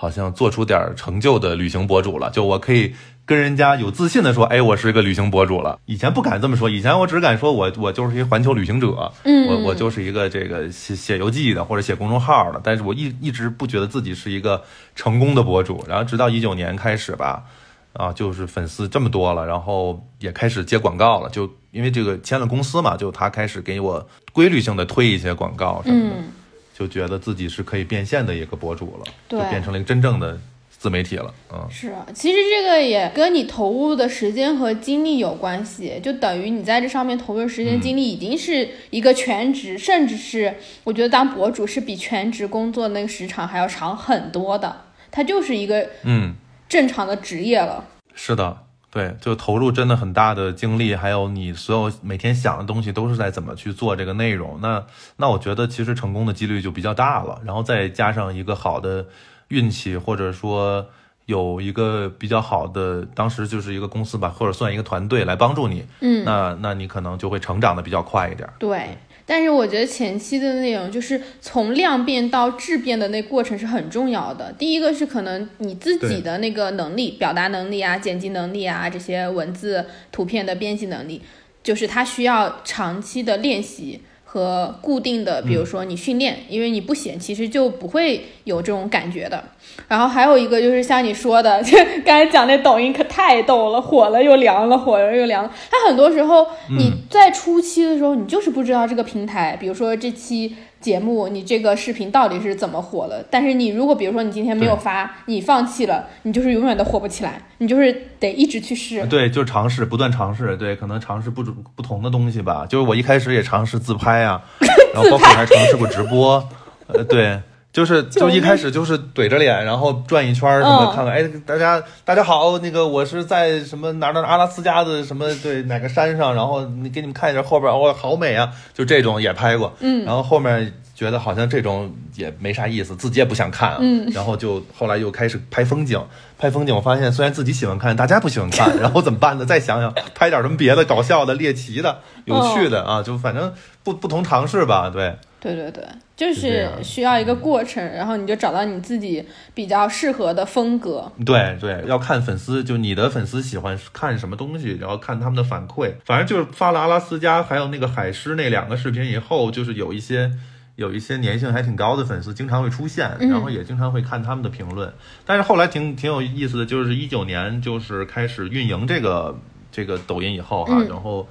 Speaker 2: 好像做出点成就的旅行博主了。就我可以跟人家有自信的说，哎，我是一个旅行博主了。以前不敢这么说，以前我只敢说我我就是一个环球旅行者，
Speaker 1: 嗯
Speaker 2: 我我就是一个这个写写游记的或者写公众号的，但是我一一直不觉得自己是一个成功的博主。然后直到一九年开始吧，啊，就是粉丝这么多了，然后也开始接广告了，就因为这个签了公司嘛，就他开始给我规律性的推一些广告什么的。
Speaker 1: 嗯，
Speaker 2: 就觉得自己是可以变现的一个博主了，就变成了一个真正的自媒体了。嗯，
Speaker 1: 是啊，其实这个也跟你投入的时间和精力有关系，就等于你在这上面投入的时间精力已经是一个全职，甚至是我觉得当博主是比全职工作那个时长还要长很多的，它就是一个
Speaker 2: 嗯，
Speaker 1: 正常的职业了。
Speaker 2: 是的，对，就投入真的很大的精力，还有你所有每天想的东西都是在怎么去做这个内容。那那我觉得其实成功的几率就比较大了，然后再加上一个好的运气，或者说。有一个比较好的，当时就是一个公司吧，或者算一个团队来帮助你，
Speaker 1: 嗯，
Speaker 2: 那那你可能就会成长的比较快一点。
Speaker 1: 对。但是我觉得前期的内容就是从量变到质变的那过程是很重要的。第一个是可能你自己的那个能力、表达能力啊、剪辑能力啊，这些文字、图片的编辑能力，就是它需要长期的练习和固定的，比如说你训练，因为你不写，其实就不会有这种感觉的。然后还有一个就是像你说的，就 刚才讲那抖音可太逗了，火了又凉了，火了又凉了。它很多时候你在初期的时候，你就是不知道这个平台，比如说这期节目，你这个视频到底是怎么火了。但是你如果比如说你今天没有发，你放弃了，你就是永远都火不起来，你就是得一直去试。
Speaker 2: 对，就是尝试，不断尝试，对，可能尝试不不同的东西吧。就是我一开始也尝试自拍啊，然后包括还尝试过直播，呃，对。就是就一开始就是怼着脸，然后转一圈儿什么，
Speaker 1: 嗯
Speaker 2: 看看，哎，大家大家好，那个我是在什么哪儿哪儿阿拉斯加的什么对哪个山上，然后你给你们看一下后边，哇，好美啊！就这种也拍过，
Speaker 1: 嗯
Speaker 2: 然后后面觉得好像这种也没啥意思，自己也不想看啊，
Speaker 1: 嗯
Speaker 2: 然后就后来又开始拍风景，拍风景，我发现虽然自己喜欢看，大家不喜欢看，然后怎么办呢？再想想拍点什么别的搞笑的、猎奇的、有趣的啊，就反正不不同尝试吧，对。
Speaker 1: 对对对，就是需要一个过程，然后你就找到你自己比较适合的风格。
Speaker 2: 对对，要看粉丝，就你的粉丝喜欢看什么东西，然后看他们的反馈。反正就是发了阿拉斯加还有那个海狮那两个视频以后，就是有一些有一些粘性还挺高的粉丝经常会出现，
Speaker 1: 嗯
Speaker 2: 然后也经常会看他们的评论。但是后来挺挺有意思的，就是一九年就是开始运营这个这个抖音以后哈，
Speaker 1: 嗯
Speaker 2: 然后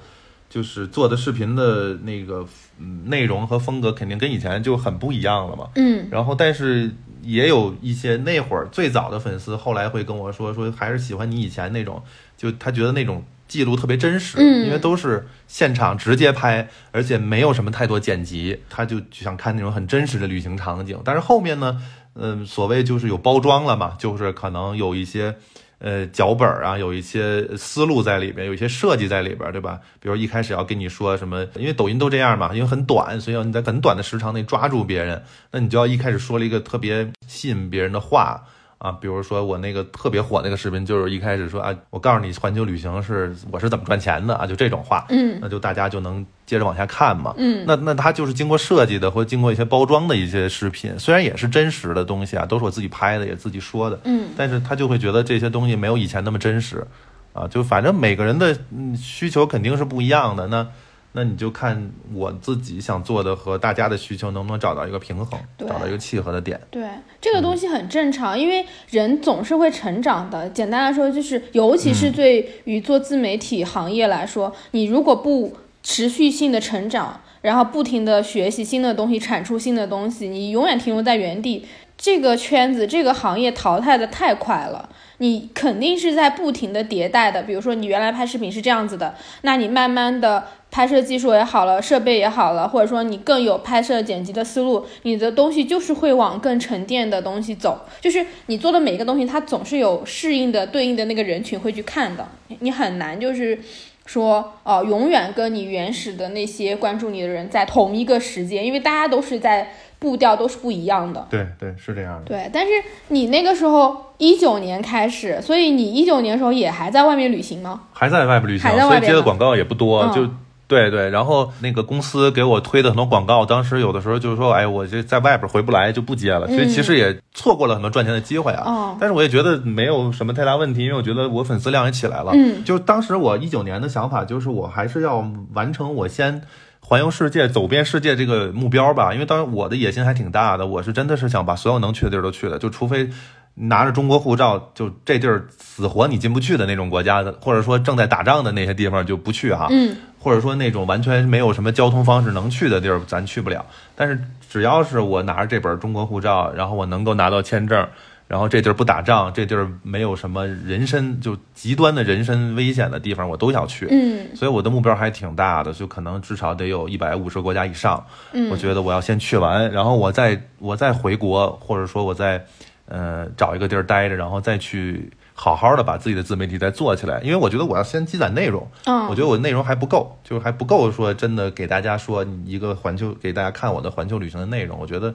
Speaker 2: 就是做的视频的那个嗯内容和风格肯定跟以前就很不一样了嘛。
Speaker 1: 嗯
Speaker 2: 然后但是也有一些那会儿最早的粉丝，后来会跟我说说还是喜欢你以前那种，就他觉得那种记录特别真实，
Speaker 1: 嗯
Speaker 2: 因为都是现场直接拍，而且没有什么太多剪辑，他就想看那种很真实的旅行场景。但是后面呢，嗯、所谓就是有包装了嘛，就是可能有一些。呃，脚本啊，有一些思路在里边，有一些设计在里边，对吧？比如一开始要跟你说什么，因为抖音都这样嘛，因为很短，所以要你在很短的时长内抓住别人，那你就要一开始说了一个特别吸引别人的话啊，比如说我那个特别火那个视频，就是一开始说啊，我告诉你环球旅行是我是怎么赚钱的啊，就这种话，
Speaker 1: 嗯。
Speaker 2: 那就大家就能接着往下看嘛。
Speaker 1: 嗯。
Speaker 2: 那那它就是经过设计的或经过一些包装的一些视频，虽然也是真实的东西啊，都是我自己拍的，也自己说的，
Speaker 1: 嗯。
Speaker 2: 但是他就会觉得这些东西没有以前那么真实，啊，就反正每个人的嗯需求肯定是不一样的，那那你就看我自己想做的和大家的需求能不能找到一个平衡，找到一个契合的点。
Speaker 1: 对，这个东西很正常，因为人总是会成长的。简单来说，就是尤其是对于做自媒体行业来说，你如果不持续性的成长，然后不停的学习新的东西，产出新的东西，你永远停留在原地。这个圈子、这个行业淘汰的太快了，你肯定是在不停的迭代的。比如说，你原来拍视频是这样子的，那你慢慢的拍摄技术也好了，设备也好了，或者说你更有拍摄剪辑的思路，你的东西就是会往更沉淀的东西走。就是你做的每一个东西，它总是有适应的、对应的那个人群会去看的，你很难就是。说哦，永远跟你原始的那些关注你的人在同一个时间，因为大家都是在步调都是不一样的。
Speaker 2: 对对，是这样的。
Speaker 1: 对，但是你那个时候一九年开始，所以你一九年的时候也还在外面旅行吗？
Speaker 2: 还在外面旅行，
Speaker 1: 还在外边呢
Speaker 2: 所以接的广告也不多，
Speaker 1: 嗯
Speaker 2: 就对对。然后那个公司给我推的很多广告，当时有的时候就是说，哎，我这在外边回不来就不接了，所以其实也错过了很多赚钱的机会啊。
Speaker 1: 哦
Speaker 2: 但是我也觉得没有什么太大问题，因为我觉得我粉丝量也起来了。
Speaker 1: 嗯，
Speaker 2: 就当时我一九年的想法就是，我还是要完成我先。环游世界、走遍世界这个目标吧，因为当然我的野心还挺大的，我是真的是想把所有能去的地儿都去的，就除非拿着中国护照，就这地儿死活你进不去的那种国家的，或者说正在打仗的那些地方就不去哈，
Speaker 1: 嗯
Speaker 2: 或者说那种完全没有什么交通方式能去的地儿，咱去不了。但是只要是我拿着这本中国护照，然后我能够拿到签证，然后这地儿不打仗，这地儿没有什么人身就极端的人身危险的地方，我都想去。
Speaker 1: 嗯
Speaker 2: 所以我的目标还挺大的，就可能至少得有一百五十个国家以上。
Speaker 1: 嗯
Speaker 2: 我觉得我要先去完，然后我再我再回国，或者说我再呃找一个地儿待着，然后再去好好的把自己的自媒体再做起来。因为我觉得我要先积攒内容，
Speaker 1: 嗯，
Speaker 2: 我觉得我内容还不够，就是还不够说真的给大家说一个环球给大家看我的环球旅行的内容。我觉得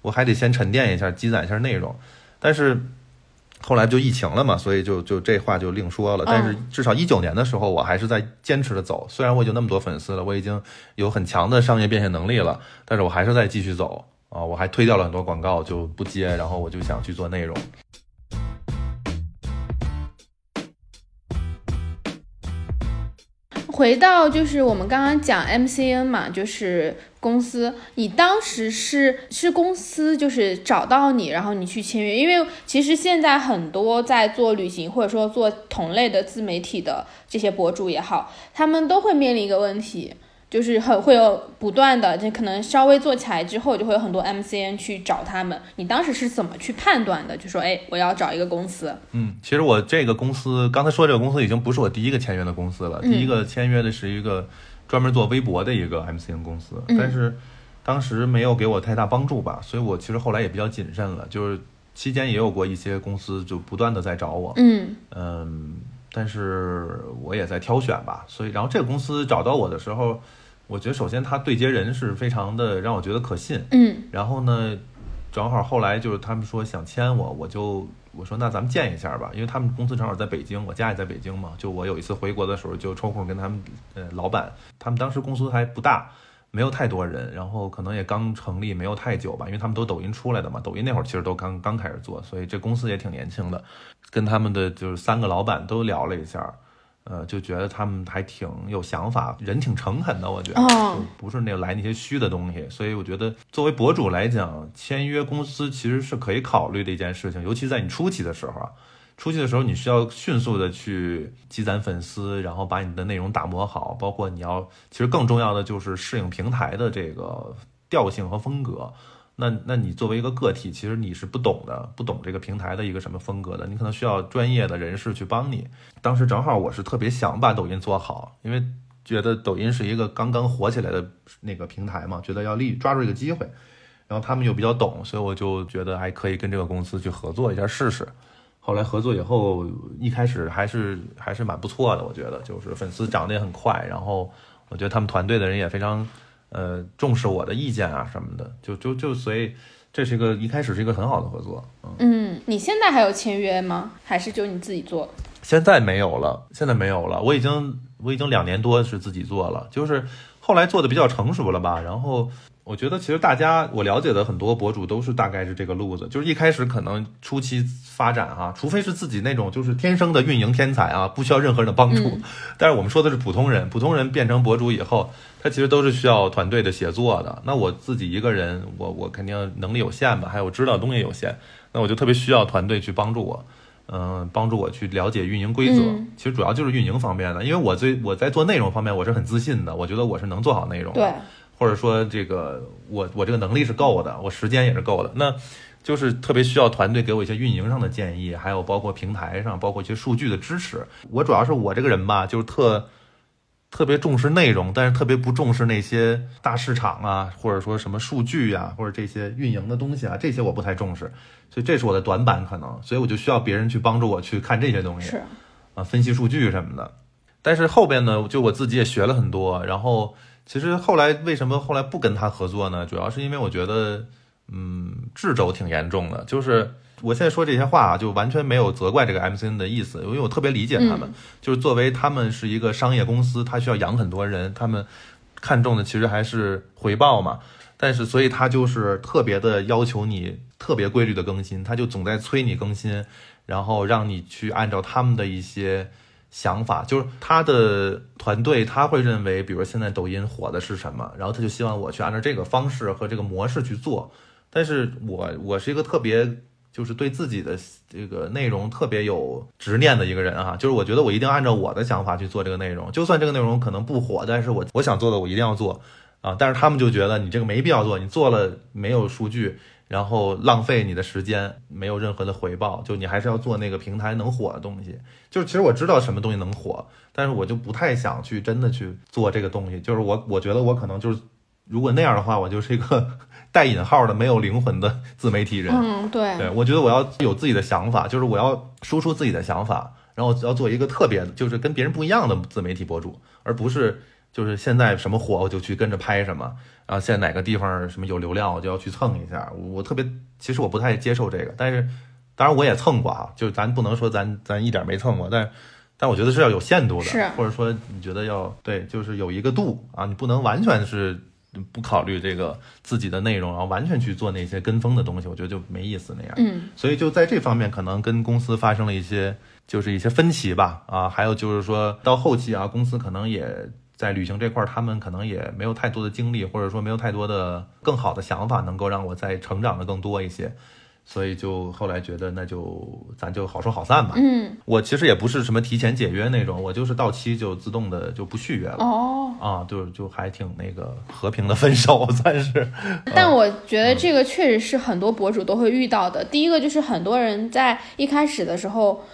Speaker 2: 我还得先沉淀一下，积攒一下内容。但是后来就疫情了嘛，所以就就这话就另说了。但是至少一九年的时候，我还是在坚持的走。虽然我已经那么多粉丝了，我已经有很强的商业变现能力了，但是我还是在继续走啊！我还推掉了很多广告，就不接，然后我就想去做内容。
Speaker 1: 回到就是我们刚刚讲 MCN 嘛，就是公司，你当时是是公司就是找到你，然后你去签约，因为其实现在很多在做旅行或者说做同类的自媒体的这些博主也好，他们都会面临一个问题。就是很会有不断的，就可能稍微做起来之后，就会有很多 MCN 去找他们。你当时是怎么去判断的？就说，哎，我要找一个公司。
Speaker 2: 嗯，其实我这个公司刚才说这个公司已经不是我第一个签约的公司了，
Speaker 1: 嗯
Speaker 2: 第一个签约的是一个专门做微博的一个 MCN 公司，
Speaker 1: 嗯。
Speaker 2: 但是当时没有给我太大帮助吧，所以我其实后来也比较谨慎了，就是期间也有过一些公司就不断的在找我，
Speaker 1: 嗯。
Speaker 2: 嗯，但是我也在挑选吧，所以然后这个公司找到我的时候，我觉得首先他对接人是非常的让我觉得可信，
Speaker 1: 嗯。
Speaker 2: 然后呢，正好后来就是他们说想签我，我就我说那咱们见一下吧，因为他们公司正好在北京，我家也在北京嘛。就我有一次回国的时候，就抽空跟他们呃老板，他们当时公司还不大，没有太多人，然后可能也刚成立没有太久吧，因为他们都抖音出来的嘛，抖音那会儿其实都刚刚开始做，所以这公司也挺年轻的。跟他们的就是三个老板都聊了一下。呃，就觉得他们还挺有想法，人挺诚恳的，我觉得，
Speaker 1: 哦
Speaker 2: 就不是那来那些虚的东西。所以我觉得，作为博主来讲，签约公司其实是可以考虑的一件事情，尤其在你初期的时候啊，初期的时候，你需要迅速的去积攒粉丝，然后把你的内容打磨好，包括你要，其实更重要的就是适应平台的这个调性和风格。那那你作为一个个体，其实你是不懂的，不懂这个平台的一个什么风格的，你可能需要专业的人士去帮你。当时正好我是特别想把抖音做好，因为觉得抖音是一个刚刚火起来的那个平台嘛，觉得要立抓住这个机会，然后他们又比较懂，所以我就觉得还可以跟这个公司去合作一下试试。后来合作以后，一开始还是还是蛮不错的，我觉得就是粉丝涨得也很快，然后我觉得他们团队的人也非常呃重视我的意见啊什么的，就就就所以这是一个一开始是一个很好的合作，
Speaker 1: 嗯嗯，你现在还有签约吗？还是就你自己做？
Speaker 2: 现在没有了，现在没有了，我已经我已经两年多是自己做了，就是后来做的比较成熟了吧，然后。我觉得其实大家我了解的很多博主都是大概是这个路子，就是一开始可能初期发展哈，除非是自己那种就是天生的运营天才啊，不需要任何人的帮助。但是我们说的是普通人，普通人变成博主以后，他其实都是需要团队的协作的。那我自己一个人，我我肯定能力有限吧，还有我知道的东西有限，那我就特别需要团队去帮助我，嗯，帮助我去了解运营规则。其实主要就是运营方面的，因为我最我在做内容方面我是很自信的，我觉得我是能做好内容的。
Speaker 1: 对。
Speaker 2: 或者说这个我我这个能力是够的，我时间也是够的，那就是特别需要团队给我一些运营上的建议，还有包括平台上，包括一些数据的支持。我主要是我这个人吧，就是特特别重视内容，但是特别不重视那些大市场啊，或者说什么数据呀，或者这些运营的东西啊，这些我不太重视，所以这是我的短板可能，所以我就需要别人去帮助我去看这些东西，
Speaker 1: 是
Speaker 2: 啊，分析数据什么的。但是后边呢，就我自己也学了很多，然后。其实后来为什么后来不跟他合作呢？主要是因为我觉得，嗯，掣肘挺严重的。就是我现在说这些话啊，就完全没有责怪这个 MCN 的意思，因为我特别理解他们。就是作为他们是一个商业公司，他需要养很多人，他们看重的其实还是回报嘛。但是所以他就是特别的要求你特别规律的更新，他就总在催你更新，然后让你去按照他们的一些。想法就是他的团队，他会认为，比如现在抖音火的是什么，然后他就希望我去按照这个方式和这个模式去做。但是我我是一个特别就是对自己的这个内容特别有执念的一个人啊，就是我觉得我一定按照我的想法去做这个内容，就算这个内容可能不火，但是我我想做的我一定要做啊。但是他们就觉得你这个没必要做，你做了没有数据。然后浪费你的时间，没有任何的回报。就你还是要做那个平台能火的东西。就是其实我知道什么东西能火，但是我就不太想去真的去做这个东西。就是我我觉得我可能就是，如果那样的话，我就是一个带引号的没有灵魂的自媒体人。
Speaker 1: 嗯，对。
Speaker 2: 对，我觉得我要有自己的想法，就是我要输出自己的想法，然后要做一个特别的，就是跟别人不一样的自媒体博主，而不是就是现在什么火我就去跟着拍什么。然后现在哪个地方什么有流量，我就要去蹭一下。我特别，其实我不太接受这个，但是当然我也蹭过啊，就咱不能说咱咱一点没蹭过，但但我觉得是要有限度的，或者说你觉得要对，就是有一个度啊，你不能完全是不考虑这个自己的内容，然后完全去做那些跟风的东西，我觉得就没意思那样。
Speaker 1: 嗯，
Speaker 2: 所以就在这方面可能跟公司发生了一些就是一些分歧吧。啊，还有就是说到后期啊，公司可能也。在旅行这块，他们可能也没有太多的精力，或者说没有太多的更好的想法，能够让我再成长的更多一些，所以就后来觉得那就咱就好说好散吧。
Speaker 1: 嗯，
Speaker 2: 我其实也不是什么提前解约那种，我就是到期就自动的就不续约了。哦，啊，就就还挺那个和平的分手 算是。
Speaker 1: 但我觉得这个确实是很多博主都会遇到的。第一个就是很多人在一开始的时候，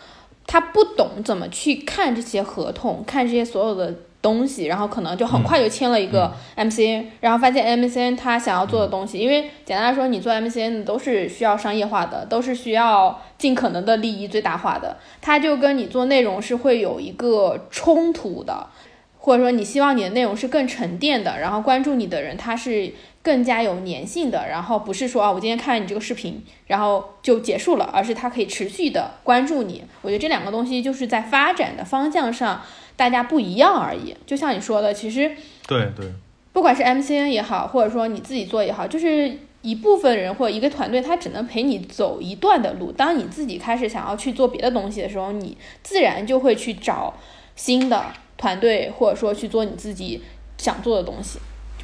Speaker 1: 他不懂怎么去看这些合同，看这些所有的。东西，然后可能就很快就签了一个 MCN，然后发现 MCN 他想要做的东西，因为简单来说，你做 MCN 都是需要商业化的，都是需要尽可能的利益最大化的，它就跟你做内容是会有一个冲突的，或者说你希望你的内容是更沉淀的，然后关注你的人他是更加有粘性的，然后不是说啊我今天看了你这个视频，然后就结束了，而是他可以持续的关注你。我觉得这两个东西就是在发展的方向上。大家不一样而已，就像你说的，其实
Speaker 2: 对对，
Speaker 1: 不管是 MCN 也好，或者说你自己做也好，就是一部分人或者一个团队，他只能陪你走一段的路。当你自己开始想要去做别的东西的时候，你自然就会去找新的团队，或者说去做你自己想做的东西。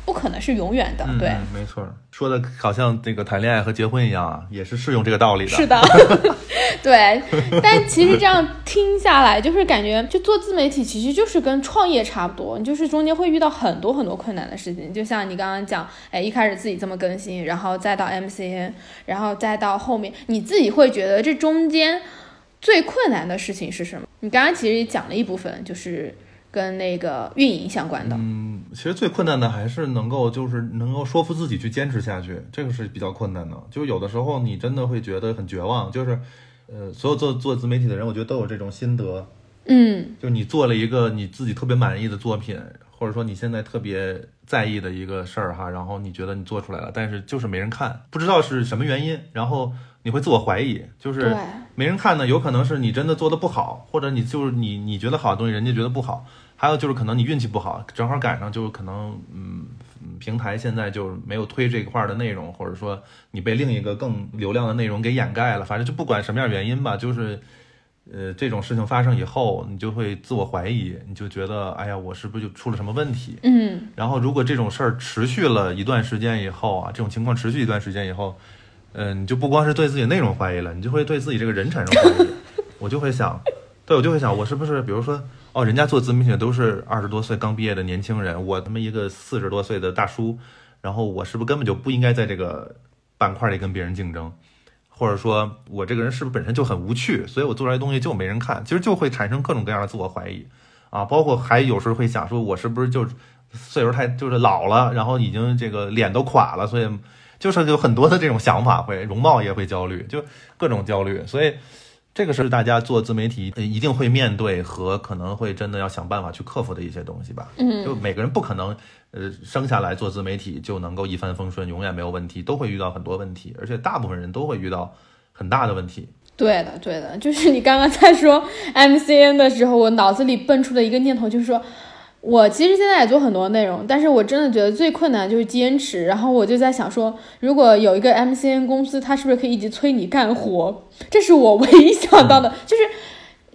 Speaker 1: 不可能是永远的。对，
Speaker 2: 没错，说的好像这个谈恋爱和结婚一样啊，也是适用这个道理的。
Speaker 1: 是的，对。但其实这样听下来，就是感觉就做自媒体其实就是跟创业差不多，你就是中间会遇到很多很多困难的事情。就像你刚刚讲，哎，一开始自己这么更新，然后再到 MCN，然后再到后面，你自己会觉得这中间最困难的事情是什么？你刚刚其实也讲了一部分，就是。跟那个运营相关的，
Speaker 2: 嗯，其实最困难的还是能够就是能够说服自己去坚持下去，这个是比较困难的。就有的时候你真的会觉得很绝望，就是，呃，所有做做自媒体的人，我觉得都有这种心得，
Speaker 1: 嗯，
Speaker 2: 就你做了一个你自己特别满意的作品，或者说你现在特别在意的一个事儿哈，然后你觉得你做出来了，但是就是没人看，不知道是什么原因，然后你会自我怀疑，就是没人看呢，有可能是你真的做的不好，或者你就是你你觉得好的东西，人家觉得不好。还有就是可能你运气不好，正好赶上就是可能嗯，平台现在就没有推这一块的内容，或者说你被另一个更流量的内容给掩盖了。反正就不管什么样原因吧，就是呃这种事情发生以后，你就会自我怀疑，你就觉得哎呀，我是不是就出了什么问题？
Speaker 1: 嗯。
Speaker 2: 然后如果这种事儿持续了一段时间以后啊，这种情况持续一段时间以后，嗯，你就不光是对自己内容怀疑了，你就会对自己这个人产生怀疑。我就会想，对我就会想，我是不是比如说。哦，人家做自媒体都是二十多岁刚毕业的年轻人，我他妈一个四十多岁的大叔，然后我是不是根本就不应该在这个板块里跟别人竞争？或者说，我这个人是不是本身就很无趣，所以我做出来东西就没人看？其实就会产生各种各样的自我怀疑啊，包括还有时候会想说，我是不是就岁数太就是老了，然后已经这个脸都垮了，所以就是有很多的这种想法，会容貌也会焦虑，就各种焦虑，所以。这个是大家做自媒体一定会面对和可能会真的要想办法去克服的一些东西吧。
Speaker 1: 嗯，
Speaker 2: 就每个人不可能，呃，生下来做自媒体就能够一帆风顺，永远没有问题，都会遇到很多问题，而且大部分人都会遇到很大的问题。
Speaker 1: 对的，对的，就是你刚刚在说 MCN 的时候，我脑子里蹦出的一个念头就是说。我其实现在也做很多内容，但是我真的觉得最困难就是坚持。然后我就在想说，如果有一个 MCN 公司，它是不是可以一直催你干活？这是我唯一想到的，就是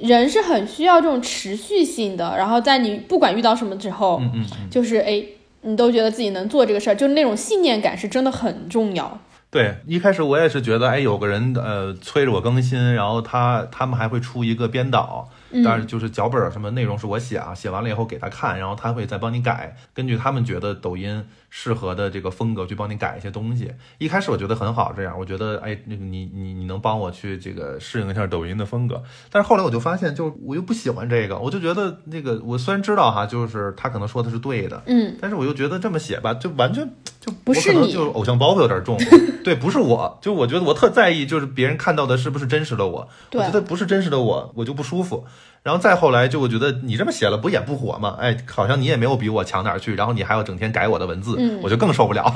Speaker 1: 人是很需要这种持续性的。然后在你不管遇到什么之后，
Speaker 2: 嗯嗯，
Speaker 1: 就是哎，你都觉得自己能做这个事儿，就那种信念感是真的很重要。
Speaker 2: 对，一开始我也是觉得，哎，有个人呃催着我更新，然后他他们还会出一个编导。当然，就是脚本什么内容是我写啊，写完了以后给他看，然后他会再帮你改，根据他们觉得抖音适合的这个风格去帮你改一些东西。一开始我觉得很好，这样我觉得哎，那个你你你能帮我去这个适应一下抖音的风格。但是后来我就发现，就我又不喜欢这个，我就觉得那个我虽然知道哈，就是他可能说的是对的，
Speaker 1: 嗯，
Speaker 2: 但是我又觉得这么写吧，就完全就
Speaker 1: 不是你，
Speaker 2: 就偶像包袱有点重，对，不是我，就我觉得我特在意，就是别人看到的是不是真实的我，我觉得不是真实的我，我就不舒服。然后再后来，就我觉得你这么写了，不也不火吗？哎，好像你也没有比我强哪儿去，然后你还要整天改我的文字，我就更受不了。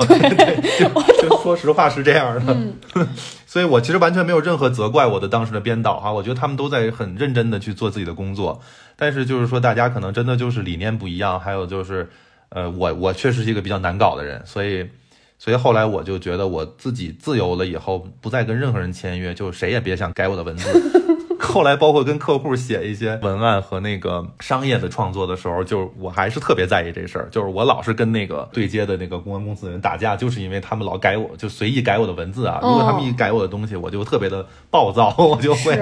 Speaker 2: 就 就说实话是这样的，所以我其实完全没有任何责怪我的当时的编导哈，我觉得他们都在很认真的去做自己的工作。但是就是说，大家可能真的就是理念不一样，还有就是，呃，我我确实是一个比较难搞的人，所以所以后来我就觉得我自己自由了以后，不再跟任何人签约，就谁也别想改我的文字。后来，包括跟客户写一些文案和那个商业的创作的时候，就是我还是特别在意这事儿。就是我老是跟那个对接的那个公关公司的人打架，就是因为他们老改我，就随意改我的文字啊。如果他们一改我的东西，我就特别的暴躁，我就会。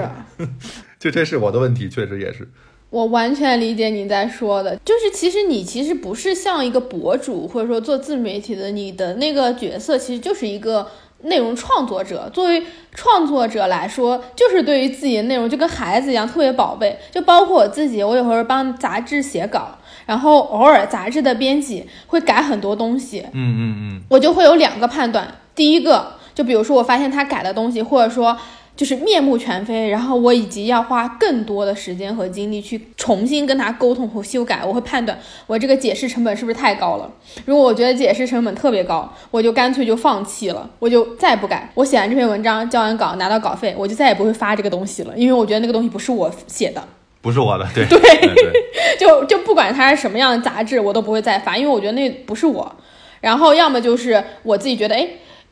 Speaker 2: 就这是我的问题，确实也是。
Speaker 1: 我完全理解你在说的，就是其实你其实不是像一个博主或者说做自媒体的，你的那个角色其实就是一个。内容创作者作为创作者来说，就是对于自己的内容就跟孩子一样特别宝贝。就包括我自己，我有时候帮杂志写稿，然后偶尔杂志的编辑会改很多东西，
Speaker 2: 嗯嗯嗯，
Speaker 1: 我就会有两个判断。第一个，就比如说我发现他改的东西，或者说。就是面目全非，然后我以及要花更多的时间和精力去重新跟他沟通和修改，我会判断我这个解释成本是不是太高了。如果我觉得解释成本特别高，我就干脆就放弃了，我就再不改。我写完这篇文章，交完稿，拿到稿费，我就再也不会发这个东西了，因为我觉得那个东西不是我写的，
Speaker 2: 不是我的，对
Speaker 1: 对，就就不管它是什么样的杂志，我都不会再发，因为我觉得那不是我。然后要么就是我自己觉得，哎。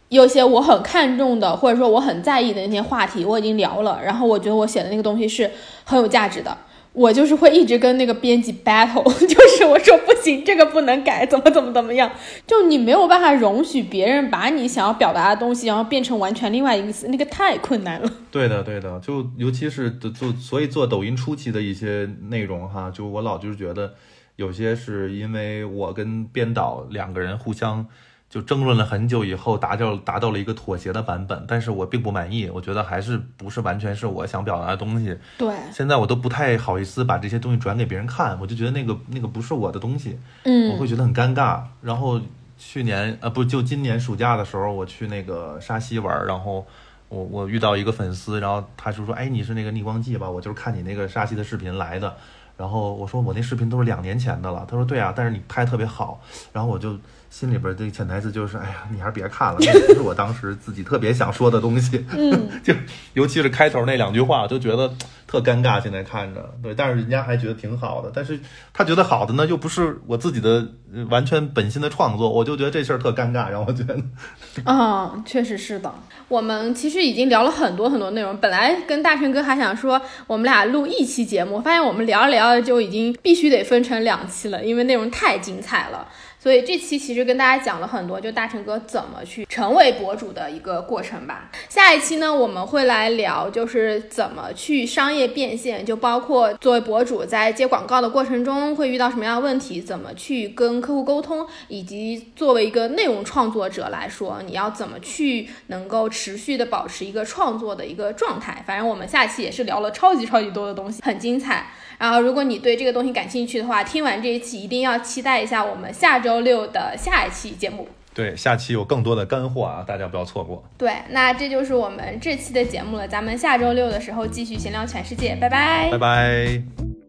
Speaker 1: 有些我很看重的，或者说我很在意的那些话题，我已经聊了。然后我觉得我写的那个东西是很有价值的，我就是会一直跟那个编辑 battle，就是我说不行，这个不能改，怎么怎么怎么样，就你没有办法容许别人把你想要表达的东西，然后变成完全另外一个词，那个太困难了。
Speaker 2: 对的，对的，就尤其是做，所以做抖音初期的一些内容哈，就我老就是觉得有些是因为我跟编导两个人互相。就争论了很久以后，达到达到了一个妥协的版本，但是我并不满意，我觉得还是不是完全是我想表达的东西。
Speaker 1: 对，
Speaker 2: 现在我都不太好意思把这些东西转给别人看，我就觉得那个那个不是我的东西，
Speaker 1: 嗯，
Speaker 2: 我会觉得很尴尬。然后去年啊不就今年暑假的时候，我去那个沙溪玩，然后我我遇到一个粉丝，然后他就说，哎，你是那个逆光记吧？我就是看你那个沙溪的视频来的。然后我说我那视频都是两年前的了。他说对啊，但是你拍特别好。然后我就。心里边这潜台词就是，哎呀，你还是别看了，那不是我当时自己特别想说的东西。
Speaker 1: 嗯，
Speaker 2: 就尤其是开头那两句话，就觉得特尴尬。现在看着，对，但是人家还觉得挺好的。但是他觉得好的呢，又不是我自己的完全本心的创作，我就觉得这事儿特尴尬，让我觉得。
Speaker 1: 啊，确实是的。我们其实已经聊了很多很多内容，本来跟大成哥还想说我们俩录一期节目，发现我们聊着聊着就已经必须得分成两期了，因为内容太精彩了。所以这期其实跟大家讲了很多，就大成哥怎么去成为博主的一个过程吧。下一期呢，我们会来聊就是怎么去商业变现，就包括作为博主在接广告的过程中会遇到什么样的问题，怎么去跟客户沟通，以及作为一个内容创作者来说，你要怎么去能够持续的保持一个创作的一个状态。反正我们下期也是聊了超级超级多的东西，很精彩。然后，如果你对这个东西感兴趣的话，听完这一期一定要期待一下我们下周六的下一期节目。
Speaker 2: 对，下期有更多的干货啊，大家不要错过。
Speaker 1: 对，那这就是我们这期的节目了，咱们下周六的时候继续闲聊全世界，拜拜，
Speaker 2: 拜拜。